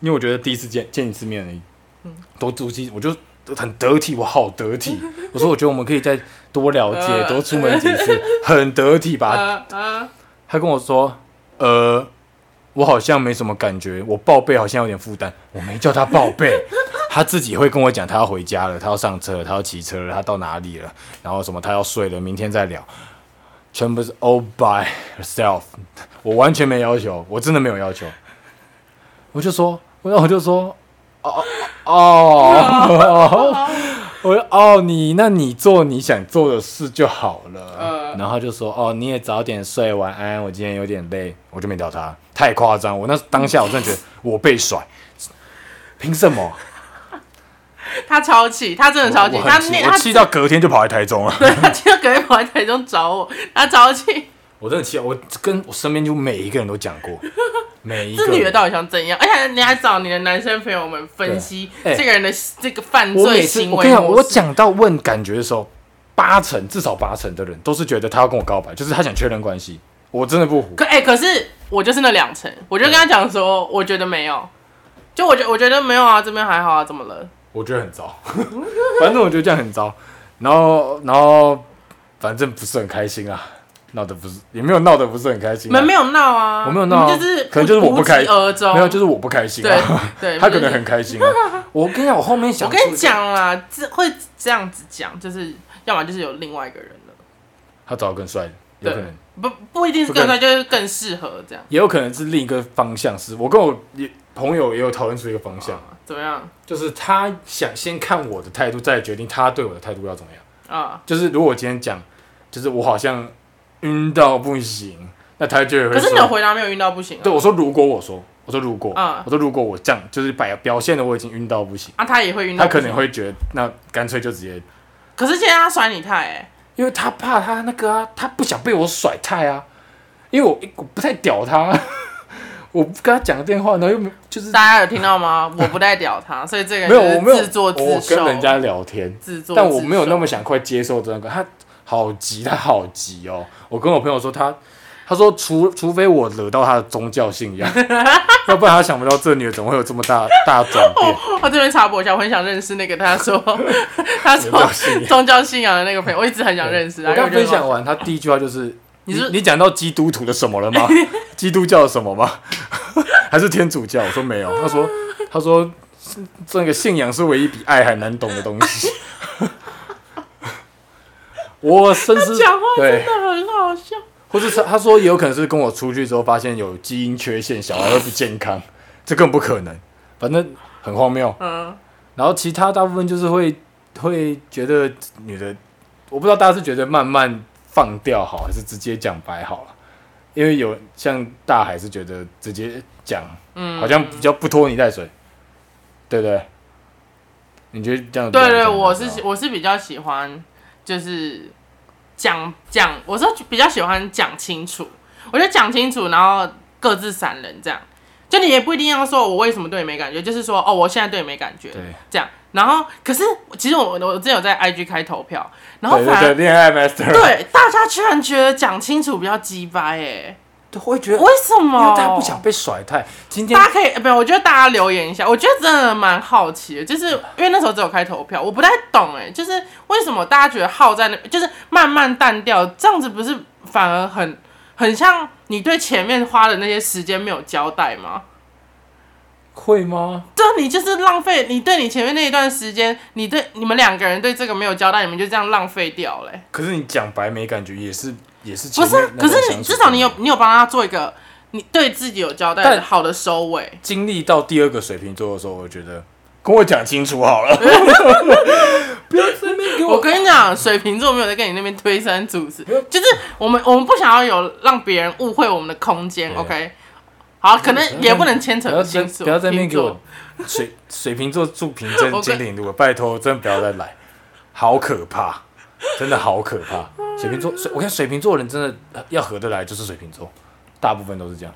因为我觉得第一次见见一次面而已，嗯，都足迹，我就很得体，我好得体。[LAUGHS] 我说我觉得我们可以再多了解，呃。多出门几次，很得体吧？呃呃，他跟我说，呃，我好像没什么感觉，我报备好像有点负担，我没叫他报备。[LAUGHS] 他自己会跟我讲，他要回家了，他要上车了，他要骑车了，他到哪里了，然后什么他要睡了，明天再聊，全部是 all by herself。我完全没要求，我真的没有要求。我就说，我我就说，哦哦哦，[LAUGHS] 我说哦，你那你做你想做的事就好了。嗯然后就说，哦，你也早点睡，晚安。我今天有点累，我就没屌他，太夸张。我那当下我真的觉得我被甩，凭什么？[LAUGHS] 他超气，他真的超气，他气到隔天就跑来台中了。对他气到隔天跑来台中找我，他超气，我真的气，我跟我身边就每一个人都讲过，[LAUGHS] 每一个这女的。到底想怎样？而且你还找你的男生朋友们分析这个人的这个犯罪行为我跟你讲，我。讲到问感觉的时候，八成至少八成的人都是觉得他要跟我告白，就是他想确认关系。我真的不服，可哎、可是我就是那两层，我就跟他讲说，我觉得没有，就我觉我觉得没有啊，这边还好啊，怎么了？我觉得很糟，反正我觉得这样很糟。然后，然后反正不是很开心啊，闹得不是也没有闹得不是很开心、啊。你们没有闹啊，我没有闹啊就是可能就是我不开无疾而终，没有，就是我不开心对啊。对，[LAUGHS] 他可能很开心啊。我跟你讲，我后面想，我跟你，讲啦，这会这样子讲，就是要么就是有另外一个人了，他找得更帅，有可对能，不不一定是更帅，就是更适合这样。也有可能是另一个方向。是我跟我也朋友也有讨论出一个方向，啊怎么样就是他想先看我的态度，再决定他对我的态度要怎么样。啊？就是如果我今天讲，就是我好像晕到不行，那他就会可是你的说，回答没有晕到不行啊。对我说如果我说，我说如果，嗯。我说如果我这样，就是表表现的我已经晕到不行，啊，他也会晕到他不行，可能会觉得那干脆就直接，可是现在他甩你太哎、因为他怕他那个啊，他不想被我甩太啊，因为我我不太屌他，[LAUGHS] 我不跟他讲电话，然后又没就是大家有听到吗？我不带屌他，所以这个 [LAUGHS] 人没有就是我没有自作自我受，跟人家聊天，自作，但我没有那么。想快接受这个，他好急，他好急哦。我跟我朋友说他。他说除除非我惹到他的宗教信仰，[LAUGHS] 要不然他想不到这女的怎么会有这么大大转变。我这边插播一下，我很想认识那个他说 [LAUGHS] 他宗说宗教信仰的那个朋友，我一直很想认识。我刚分享完，他第一句话就是：“你你是你讲到基督徒的什么了吗？[LAUGHS] 基督教的什么吗？还是天主教？”我说没有。他说：“他说这个信仰是唯一比爱还难懂的东西。”我深思讲话真，的很好笑。或者是他他说也有可能是跟我出去之后发现有基因缺陷，小孩会不健康，[LAUGHS] 这更不可能。反正很荒谬。嗯，然后其他大部分就是会会觉得女的，我不知道大家是觉得慢慢放掉好，还是直接讲白好了。因为有像大海是觉得直接讲，嗯，好像比较不拖泥带水，对不对？你觉得这样？对对，我是我是比较喜欢，就是讲讲，我是比较喜欢讲清楚。我觉得讲清楚，然后各自散人这样。就你也不一定要说我为什么对你没感觉，就是说哦，我现在对你没感觉，对，这样。然后可是其实我我之前有在 IG 开投票，然后反而恋爱 master 对大家居然觉得讲清楚比较鸡掰哎。会觉得为什么？因为大家不想被甩太。今天大家可以不？我觉得大家留言一下，我觉得真的蛮好奇的，就是因为那时候只有开投票，我不太懂哎，就是为什么大家觉得耗在那，就是慢慢淡掉，这样子不是反而很很像你对前面花的那些时间没有交代吗？会吗？对，你就是浪费，你对你前面那一段时间，你对你们两个人对这个没有交代，你们就这样浪费掉嘞。可是你讲白没感觉，也是。也是不是？可是你至少你有你有帮他做一个你对自己有交代好的收尾。经历到第二个水瓶座的时候，我觉得跟我讲清楚好了。[LAUGHS] 不要随便给我。我跟你讲，水瓶座没有在跟你那边推三阻四，就是我们我们不想要有让别人误会我们的空间。OK，好，可能也不能牵扯清楚。不要在那边给我水水瓶座住平镇 [LAUGHS] 金陵路，拜托，真的不要再来，好可怕，真的好可怕。水瓶座，水我看水瓶座人真的要合得来，就是水瓶座，大部分都是这样。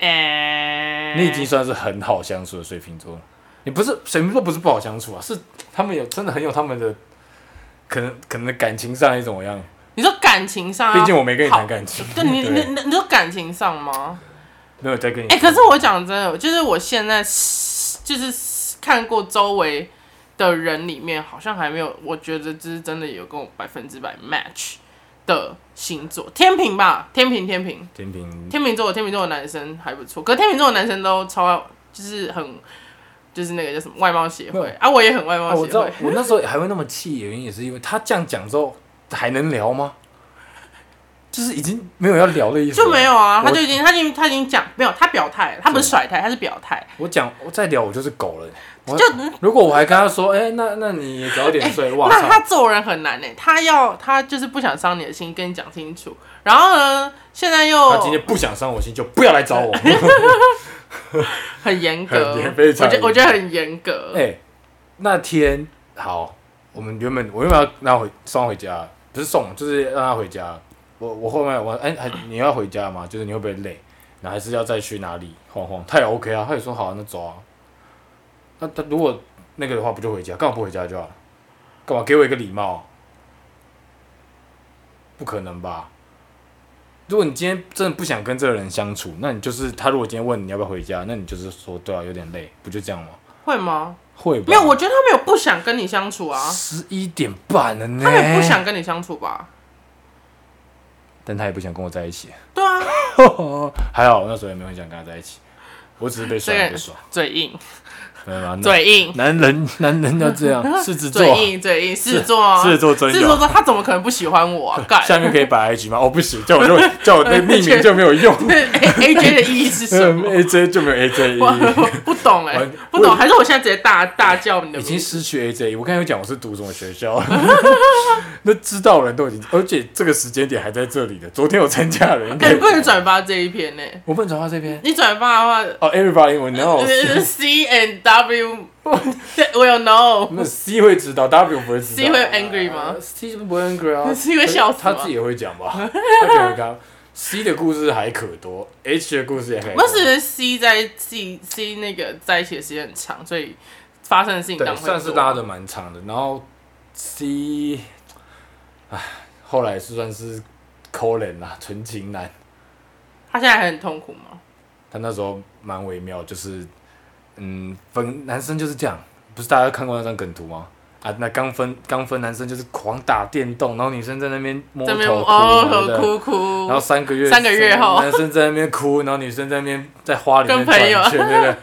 哎，你已经算是很好相处的水瓶座了，你不是水瓶座不是不好相处啊，是他们有真的很有他们的可能可能感情上也怎么样。你说感情上，毕竟我没跟你谈感情。对，你 [LAUGHS] 你你说感情上吗？没有在跟你。哎，可是我讲真的，就是我现在就是看过周围。的人里面好像还没有，我觉得这是真的有跟我百分之百 match 的星座，天平吧，天平，天平，天平，天平座，天平座的男生还不错，可天平座的男生都超，就是很，就是那个叫什么外貌协会。啊，我也很外貌协会。我知道，我那时候还会那么气，原因也是因为他这样讲之后还能聊吗？就是已经没有要聊的意思，就没有啊，他就已经，他已经，他已经讲没有，他表态，他不是甩态，他是表态。我讲，我再聊，我就是狗了。就如果我还跟他说，哎，那那你早点睡，哇 [LAUGHS] 那他做人很难呢，他要他就是不想伤你的心，跟你讲清楚。然后呢，现在又他今天不想伤我心，就不要来找我。[LAUGHS] 很严格，我觉我觉得很严格。哎，那天好，我们原本我原本要让他回送回家，不是送，就是让他回家。我我后面我哎还你要回家吗？就是你会不会累？那还是要再去哪里晃晃？他也 OK 啊，他也说好，那走啊。那他如果那个的话，不就回家？干嘛不回家就好了？干嘛给我一个礼貌？不可能吧？如果你今天真的不想跟这个人相处，那你就是他。如果今天问你要不要回家，那你就是说对啊，有点累，不就这样吗？会吗？会。没有，我觉得他没有不想跟你相处啊。十一点半了呢，他也不想跟你相处吧？但他也不想跟我在一起。对啊，[LAUGHS] 还好那时候也没有很想跟他在一起，我只是被甩被耍，嘴硬。嘴硬，男人 [LAUGHS] 男人要这样，[LAUGHS] 狮子座，嘴硬嘴硬，狮子座，狮子座真，狮子座说他怎么可能不喜欢我？[LAUGHS] 下面可以摆 IG 吗？哦，不行，叫我就叫我那匿名就没有用。AJ 的意义是什么？AJ 就没有 AJ 意义，不懂哎，不懂，还是我现在直接大大叫你的？已经失去 AJ，我刚才有讲我是读什么学校，那知道人都已经，而且这个时间点还在这里的。昨天有参加人，你不能转发这一篇呢？我不能转发这篇，你转发的话，哦，Everybody will know C and W [LAUGHS] will know。那 C 会知道，W 不会知道。C 会 angry 吗？C 不会 angry 啊？[LAUGHS] C 会笑死他自己也会讲吧？[LAUGHS] 他可能刚 C 的故事还可多，H 的故事也可以。不是 C 在 C C 那个在一起的时间很长，所以发生的事情当算是拉的蛮长的。然后 C，唉，后来是算是抠脸啦，纯情男。他现在还很痛苦吗？他那时候蛮微妙，就是。嗯，分男生就是这样，不是大家看过那张梗图吗？啊，那刚分刚分男生就是狂打电动，然后女生在那边摸头哭哭，然后三个月三个月后，男生在那边哭，然后女生在那边在花里面转圈，对不对？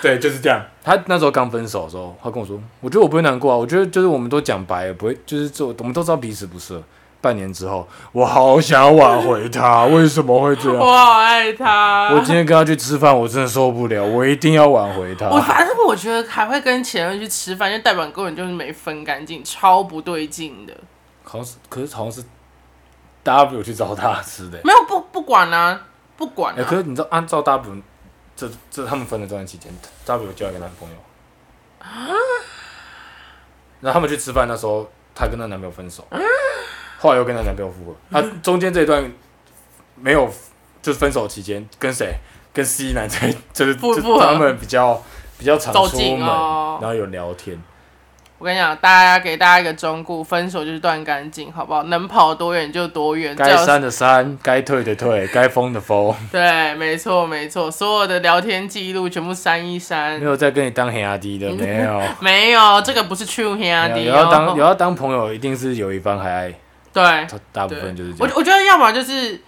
对，就是这样。他那时候刚分手的时候，他跟我说：“我觉得我不会难过啊，我觉得就是我们都讲白了，不会就是做，我们都知道彼此不适合。半年之后，我好想挽回他，[LAUGHS] 为什么会这样？我好爱他。我今天跟他去吃饭，我真的受不了，我一定要挽回他。我反正我觉得还会跟前任去吃饭，就代表你根本就是没分干净，超不对劲的。好像是，可是好像是 W 去找他吃的、没有不不管啊，不管哎、啊。可是你知道，按照 W 这这他们分的这段期间，W 交一个男朋友，然后他们去吃饭那时候，她跟她男朋友分手，后来又跟她男朋友复合。啊，中间这一段没有，就是分手期间跟谁？跟 C 男在，[LAUGHS] 就是他们比较比较常出走近门，哦然后有聊天。我跟你讲，大家给大家一个忠告，分手就是断干净，好不好？能跑多远就多远。该删的删，该退的退，该封的封，[LAUGHS] 对，没错没错，所有的聊天记录全部删一删没删。有再跟你当黑阿弟的，[LAUGHS] 没有。没有，这个不是 true 黑阿弟有要当有哦。要当朋友，一定是有一方还爱，对，大大部分就是这样。我我觉得要么就是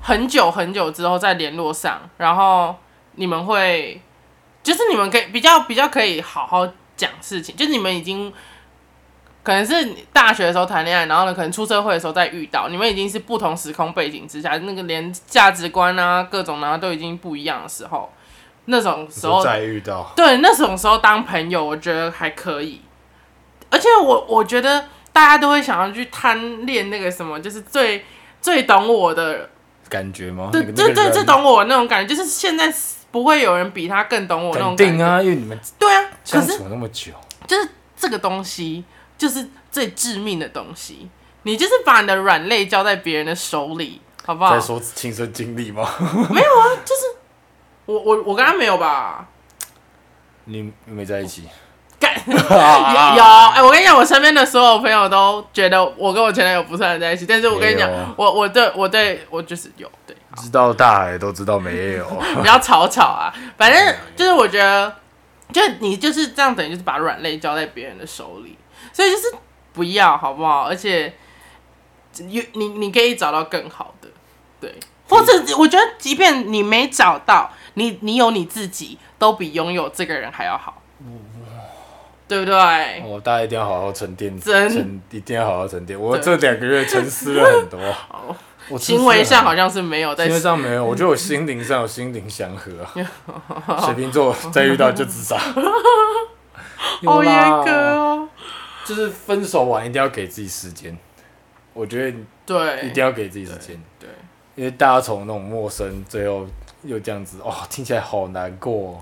很久很久之后再联络上，然后你们会，就是你们可以比较比较可以好好讲事情，就是你们已经可能是大学的时候谈恋爱，然后呢可能出社会的时候再遇到，你们已经是不同时空背景之下，那个连价值观啊各种啊都已经不一样的时候，那种时候再遇到，对，那种时候当朋友，我觉得还可以。而且我我觉得大家都会想要去贪恋那个什么，就是最最懂我的，感觉吗？对那个那个人对对最懂我那种感觉，就是现在不会有人比他更懂我那种感觉。肯定啊，因为你们对啊，可相是处那么久，就是这个东西，就是最致命的东西。你就是把你的软肋交在别人的手里，好不好在？说亲身经历吗？[LAUGHS] 没有啊，就是我我我跟他没有吧？你你没在一起，干。[LAUGHS] 有有哎、我跟你讲，我身边的所有朋友都觉得我跟我前男友不算在一起，但是我跟你讲，我我对我对我就是有对，知道大海都知道没有。[LAUGHS] 不要吵吵啊，反正就是我觉得，就你就是这样，等于就是把软肋交在别人的手里，所以就是不要好不好？而且有你你可以找到更好的，对，或者我觉得即便你没找到，你你有你自己，都比拥有这个人还要好，对不对？哦，大家一定要好好沉淀，真。沉一定要好好沉淀。我对。这两个月沉思了很多，[LAUGHS] 我行为上好像是没有在行为上没有，[LAUGHS] 我觉得我心灵上有心灵祥和啊。[LAUGHS] 水瓶座再遇到就自杀，好严啦格哦。就是分手完一定要给自己时间，我觉得对，一定要给自己时间，对，因为大家从那种陌生，最后又这样子，哦，听起来好难过哦、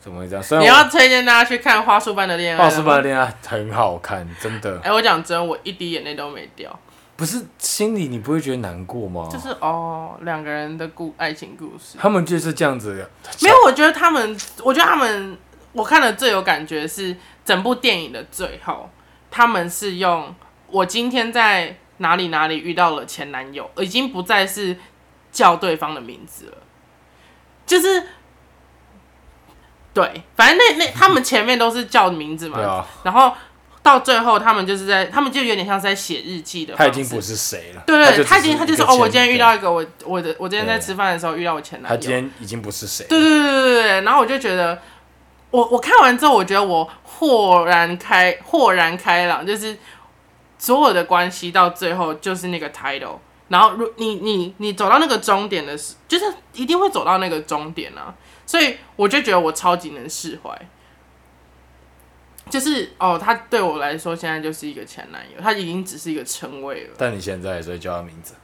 怎么会这样？虽你要推荐大家去看《花束般的恋爱》。花束般的恋爱》很好看，真的哎、我讲真，我一滴眼泪都没掉，不是心里你不会觉得难过吗？就是哦，两个人的故爱情故事。他们就是这样子的，没有，我觉得他们，我觉得他们，我看了最有感觉是整部电影的最后，他们是用我今天在哪里哪里遇到了前男友，已经不再是叫对方的名字了，就是。对，反正那那他们前面都是叫名字嘛，对啊，然后到最后他们就是在，他们就有点像是在写日记的方式。他已经不是谁了，对对，他已经他就说哦，我今天遇到一个我我的我今天在对吃饭的时候遇到我前男友。他友，今天已经不是谁，对对对对对对，然后我就觉得，我我看完之后，我觉得我豁然开豁然开朗，就是所有的关系到最后就是那个 title，然后如你你你走到那个终点的时，就是一定会走到那个终点啊，所以我就觉得我超级能释怀。就是哦，他对我来说现在就是一个前男友，他已经只是一个称谓了。但你现在还是会叫他名字，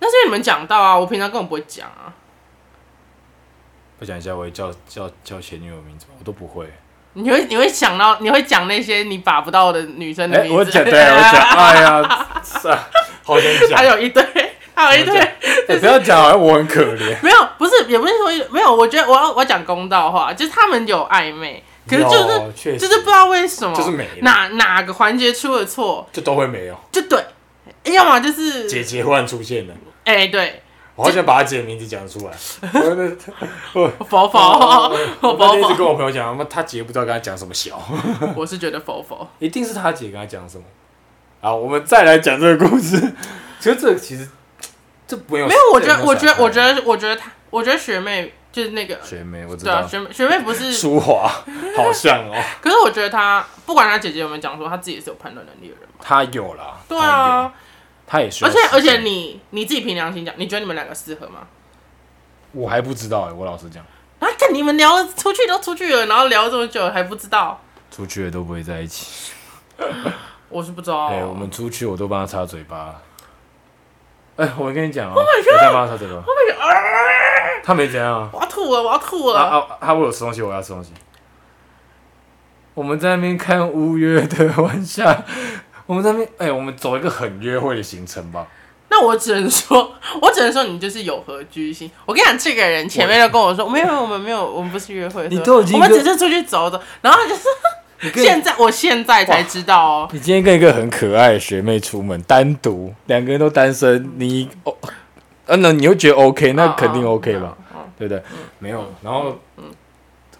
那是你们讲到啊，我平常根本不会讲啊。不讲一下我会叫叫叫前女友名字吗？我都不会。你会你会想到你会讲那些你把不到的女生的哎，名字，我讲对，我讲，[LAUGHS] 哎呀，[LAUGHS] 是啊，好想讲还，有一堆，还有一堆，[LAUGHS] 哎不要讲，好像我很可怜。没有，不是，也不是说没有。我觉得我要我讲公道话，就是他们有暧昧，可是就是就是不知道为什么，就是没哪哪个环节出了错，就都会没有。就对，要么就是姐姐忽然出现了，哎、对，我好想把她姐的名字讲出来。[LAUGHS] 我那我否否，[LAUGHS] 我我那天一直跟我朋友讲，他妈他姐不知道跟他讲什么小，我是觉得否否，一定是他姐跟他讲什么。好，我们再来讲这个故事。其实这个其实这没有没有，我觉得，我觉得，我得觉得，我觉得他，我觉得学妹就是那个，学妹，我知对啊，道学妹学妹不是，[LAUGHS] 淑华好像哦，[LAUGHS] 可是我觉得她不管她姐姐有没有讲说，她自己也是有判断能力的人嘛。他有啦，对啊，她也是而且。而且你你自己凭良心讲，你觉得你们两个适合吗？我还不知道哎、我老实讲，啊，看你们聊了出去都出去了，然后聊这么久还不知道，出去了都不会在一起。[LAUGHS] 我是不知道。哎、我们出去我都帮他擦嘴巴。哎、我跟你讲哦、我在骂他擦嘴巴。他没怎样啊。我要吐了，我要吐了。啊啊！他为我吃东西，我要吃东西。我们在那边看乌约的晚霞，我们在那边哎、我们走一个很约会的行程吧。那我只能说，我只能说你就是有何居心。我跟你讲，这个人前面就跟我说，没有，没有我们没有，我们不是约会，你都已经我们只是出去走走。然后他就是你跟现在，我现在才知道哦。你今天跟一个很可爱的学妹出门，单独两个人都单身，你哦，啊，那你会觉得 OK，那肯定 OK 吧，嗯？嗯对不对？没有，然后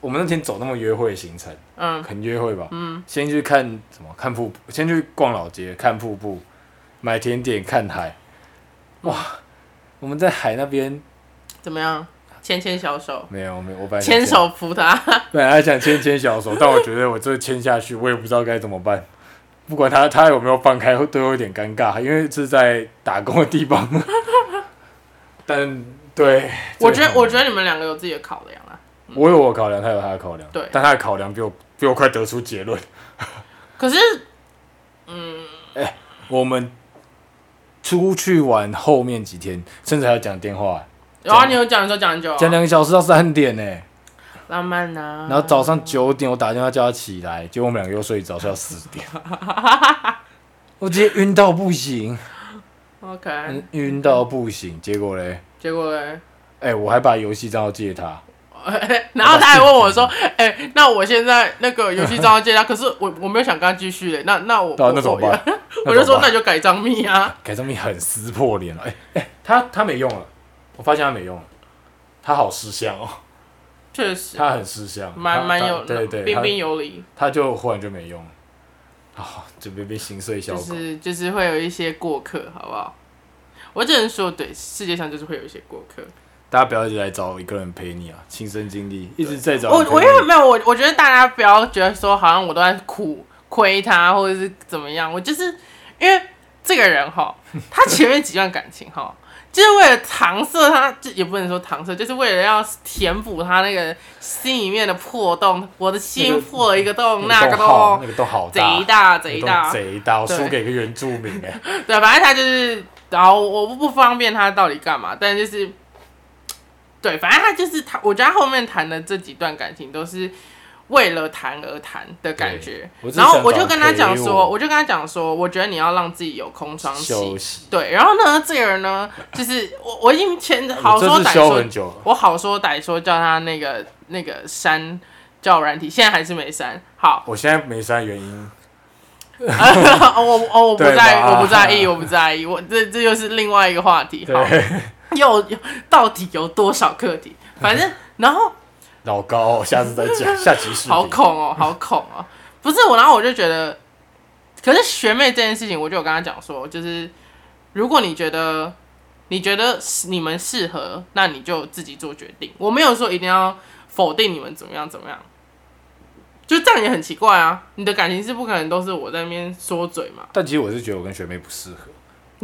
我们那天走那么约会行程，嗯很约会吧？嗯，先去看什么？看瀑布，先去逛老街，看瀑布，买甜点，看海。哇，我们在海那边怎么样？牵牵小手，没有没有，我本牵，手扶他。[LAUGHS] 本来想牵牵小手，但我觉得我这牵下去，我也不知道该怎么办。不管他他有没有放开，都有点尴尬，因为是在打工的地方。[LAUGHS] 但对，我觉得，我觉得得你们两个有自己的考量啊。我有我考量，他有他的考量，对但他的考量比我比我快得出结论。[LAUGHS] 可是，嗯，哎我们出去玩后面几天，甚至还要讲电话，然后你有讲就讲很久啊，讲两个小时到三点呢、浪漫呐。然后早上九点我打电话叫他起来，结果我们两个又睡着，睡到四点。[LAUGHS] 我直接晕到不行，OK，嗯晕到不行。结果嘞，结果嘞，哎、我还把游戏账号借他，[LAUGHS] 然后他还问我说：“ [LAUGHS] 哎、那我现在那个游戏账号借他，可是我我没有想跟他继续嘞，那那我那怎么办？我就说那就改账密啊。改账密很撕破脸了。哎、哎、他他没用了，我发现他没用了，他好识相哦，[LAUGHS] 确实，他很识相，他蛮蛮有他对对，彬彬有礼，他就忽然就没用了，啊，这边被心碎小就。是就是会有一些过客，好不好？我只能说，对，世界上就是会有一些过客。大家不要一直来找一个人陪你啊，亲身经历一直在找我。我因为没有我，我觉得大家不要觉得说好像我都在苦亏他，或者是怎么样。我就是因为这个人哈，他前面几段感情哈，就是为了搪塞他，就也不能说搪塞，就是为了要填补他那个心里面的破洞。我的心破了一个洞，那个洞那个洞好贼大，贼大，贼大，我输给一个原住民哎。[LAUGHS] 对，反正他就是，然后我不不方便他到底干嘛，但就是，对，反正他就是他，我觉得他后面谈的这几段感情都是为了谈而谈的感觉然后我就跟他讲陪说，我我就跟他讲说，我觉得你要让自己有空窗期。对，然后呢，这个人呢，就是我我已经前好说歹说。我好说歹说叫他那个那个删叫软体，现在还是没删。好，我现在没删原因，[LAUGHS] 哦我哦我不在，吧我不在意，我不在意，我这这又是另外一个话题。好，对，又有到底有多少课题？反正然后老高，下次再讲，[LAUGHS] 下集视频。好恐哦，好恐哦！不是我，然后我就觉得，可是学妹这件事情，我就有跟她讲说，就是如果你觉得你觉得你们适合，那你就自己做决定。我没有说一定要否定你们怎么样怎么样，就这样也很奇怪啊！你的感情是不可能都是我在那边说嘴嘛？但其实我是觉得我跟学妹不适合。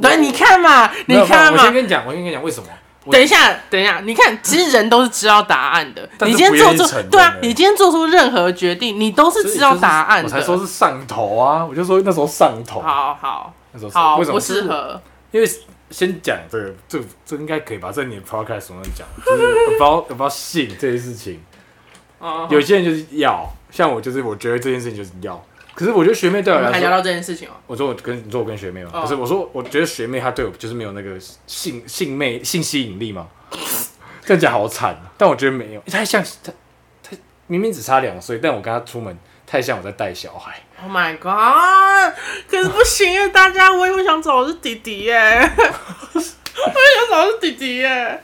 对，你看嘛，你看嘛我先，跟你讲，我先跟你讲为什么。我等一下，等一下，你看，其实人都是知道答案的。你今天做出对啊欸，你今天做出任何决定，你都是知道答案的。我才说是上头啊！我就说那时候上头，好好那时候是好，不适合。因为先讲这个，这这应该可以吧？在你的 podcast 上面讲，就是 about about 性这件事情，[LAUGHS] 哦，有些人就是要，像我就是我觉得这件事情就是要，可是我觉得学妹对我来说，还聊到这件事情哦。我说我跟你说我跟学妹嘛，哦可是我说我觉得学妹她对我就是没有那个性性魅性吸引力嘛，[LAUGHS] 这样讲好惨啊，但我觉得没有，太像她她明明只差两岁，但我跟她出门太像我在带小孩。Oh my god！可是不行耶，大家，我以后想找的是弟弟耶，[LAUGHS] 我也想找的是弟弟耶，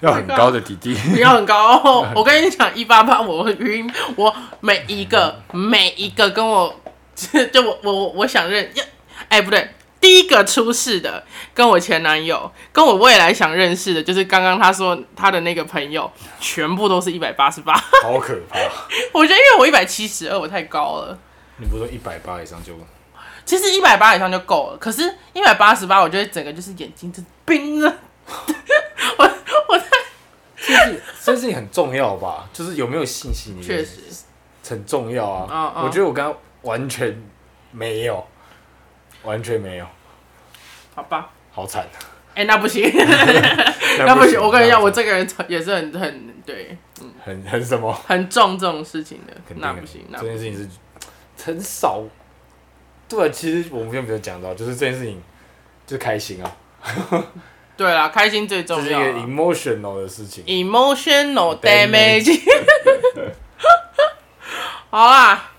要很高的弟弟，不要很高哦。我跟你讲，一八八我会晕，我每一个每一个跟我就 [LAUGHS] 就我我我想认，要哎不对。第一个出事的跟我前男友，跟我未来想认识的，就是刚刚他说他的那个朋友，全部都是一百八十八。好可怕！[LAUGHS] 我觉得因为我一百七十二，我太高了。你不是说一百八以上就其实一百八以上就够了，可是一百八十八，我觉得整个就是眼睛就是冰了。[LAUGHS] 我我在这件事情很重要吧？就是有没有信心，确实，很重要啊。嗯嗯我觉得我刚刚完全没有，完全没有，好吧。好惨。哎、那不行，[LAUGHS] 那那不行。我跟你讲，我这这个人也是很很对，很很什么？很重这种事情的，肯定那不行，那不行。这件事情是很少。对啊，其实我们有没有讲到，就是这件事情就是开心啊，[LAUGHS] 对啦，开心最这是一个重要啊。emotional 的事情。emotional Damage。[LAUGHS] 好啦，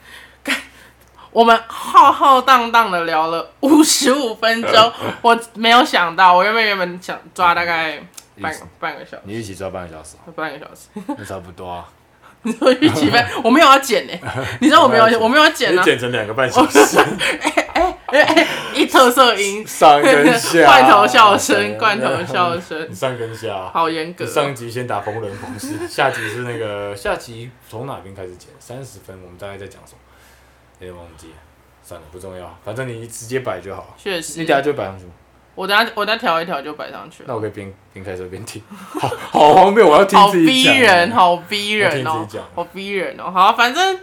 我们浩浩荡荡的聊了五十五分钟，我没有想到，我原本原本想抓大概半个半个小时，你一起抓半个小时啊，半个小时。[LAUGHS] 那差不多啊。你说预期分，我没有要剪呢、[LAUGHS] 你知道我没有，我没有要剪你啊，剪成两个半小时，哎哎，一特色音，上跟下，罐头笑声，罐头笑声你，上跟下。好严格。上集先打风人公式，下集是那个下集从哪边开始剪？三十分，我们大概在讲什么？有点忘记了，算了，不重要，反正你直接摆就好。确实你，等下就摆上去吗？我等下我再调一调就摆上去了。那我可以边边开车边听，好好荒谬，我要听好自己讲。逼人，好逼人哦我听自己讲，好逼人哦。好，反正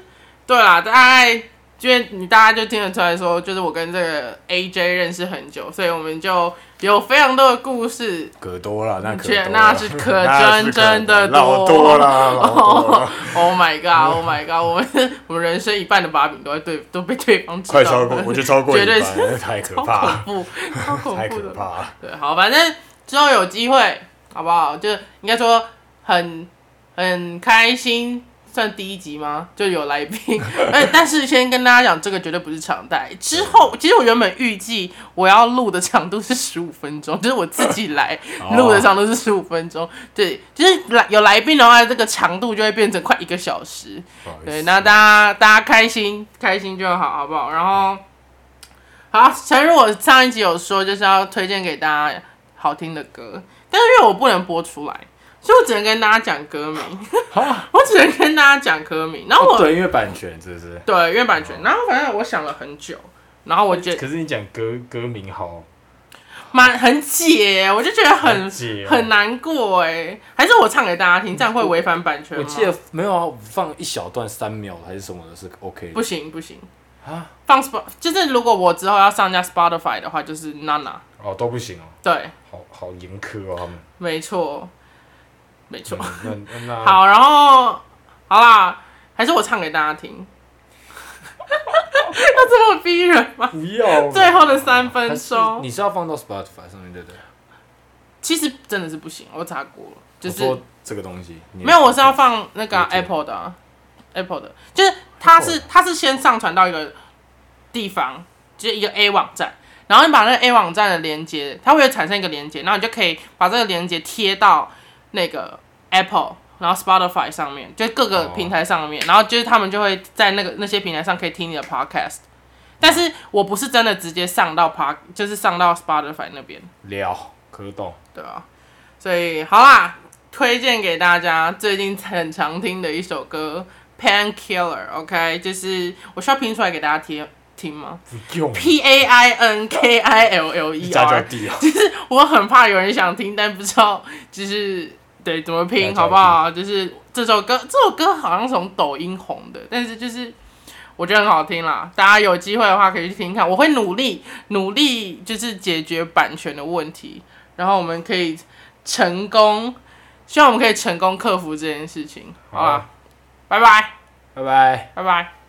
对啦，大概因为你大家就听得出来说，就是我跟这个 AJ 认识很久，所以我们就有非常多的故事。可多了，那可了那是可 [LAUGHS] 真真的老多多了，老，[LAUGHS] Oh my god! Oh my god! 我们我们人生一半的把柄都在对都被对方知道了，快超过，我就超过绝对是 [LAUGHS] 太可怕了，恐怖，超恐太可怖的。怕了。对，好，反正之后有机会，好不好？就应该说很很开心，算第一集吗？就有来宾，[LAUGHS] 哎，但是先跟大家讲，这个绝对不是常态。之后，其实我原本预计我要录的长度是十五分钟，就是我自己来哦录的长度是十五分钟。对，就是来有来宾的话，这个长度就会变成快一个小时。对，那大家大家开心开心就好，好不好？然后，好，陈如我上一集有说，就是要推荐给大家好听的歌，但是因为我不能播出来，所以我只能跟大家讲歌名，[LAUGHS] 我只能跟大家讲歌名。然后我、哦对，因为版权是不是？对因为版权，然后反正我想了很久，然后我觉得可是你讲歌歌名好蛮很解，我就觉得很解哦很难过哎，还是我唱给大家听，这样会违反版权吗？我记得没有啊，放一小段三秒还是什么的，是 OK 的不行不行，啊？放 Spot 就是如果我之后要上架 Spotify 的话，就是 Nana。哦，都不行哦，对，好好严苛哦，他们。没错，没错。[LAUGHS] 好，然后好啦，还是我唱给大家听。[LAUGHS] 要这么逼人吗？不要最后的三分钟，你是要放到 Spotify 上面对不对？其实真的是不行，我查过了，就是这个东西你没有，我是要放那个啊、Apple 的啊、Apple 的，就是它是它是先上传到一个地方，就是一个 A 网站，然后你把那个 A 网站的连接，它会产生一个连接，然后你就可以把这个连接贴到那个 Apple。然后 Spotify 上面，就各个哦平台上面然后就是他们就会在那个那些平台上可以听你的 Podcast，但是我不是真的直接上到 Park，就是上到 Spotify 那边。了可懂对啊，所以好啦，推荐给大家最近很常听的一首歌《Painkiller》，OK，就是我需要拼出来给大家听听吗？P A I N K I L L E R，就是我很怕有人想听，但不知道就是对怎么拼，好不好？就是这首歌，这首歌好像从抖音红的，但是就是。我觉得很好听啦，大家有机会的话可以去听听看。我会努力努力，就是解决版权的问题，然后我们可以成功，希望我们可以成功克服这件事情，好吧？拜拜，拜拜。拜拜。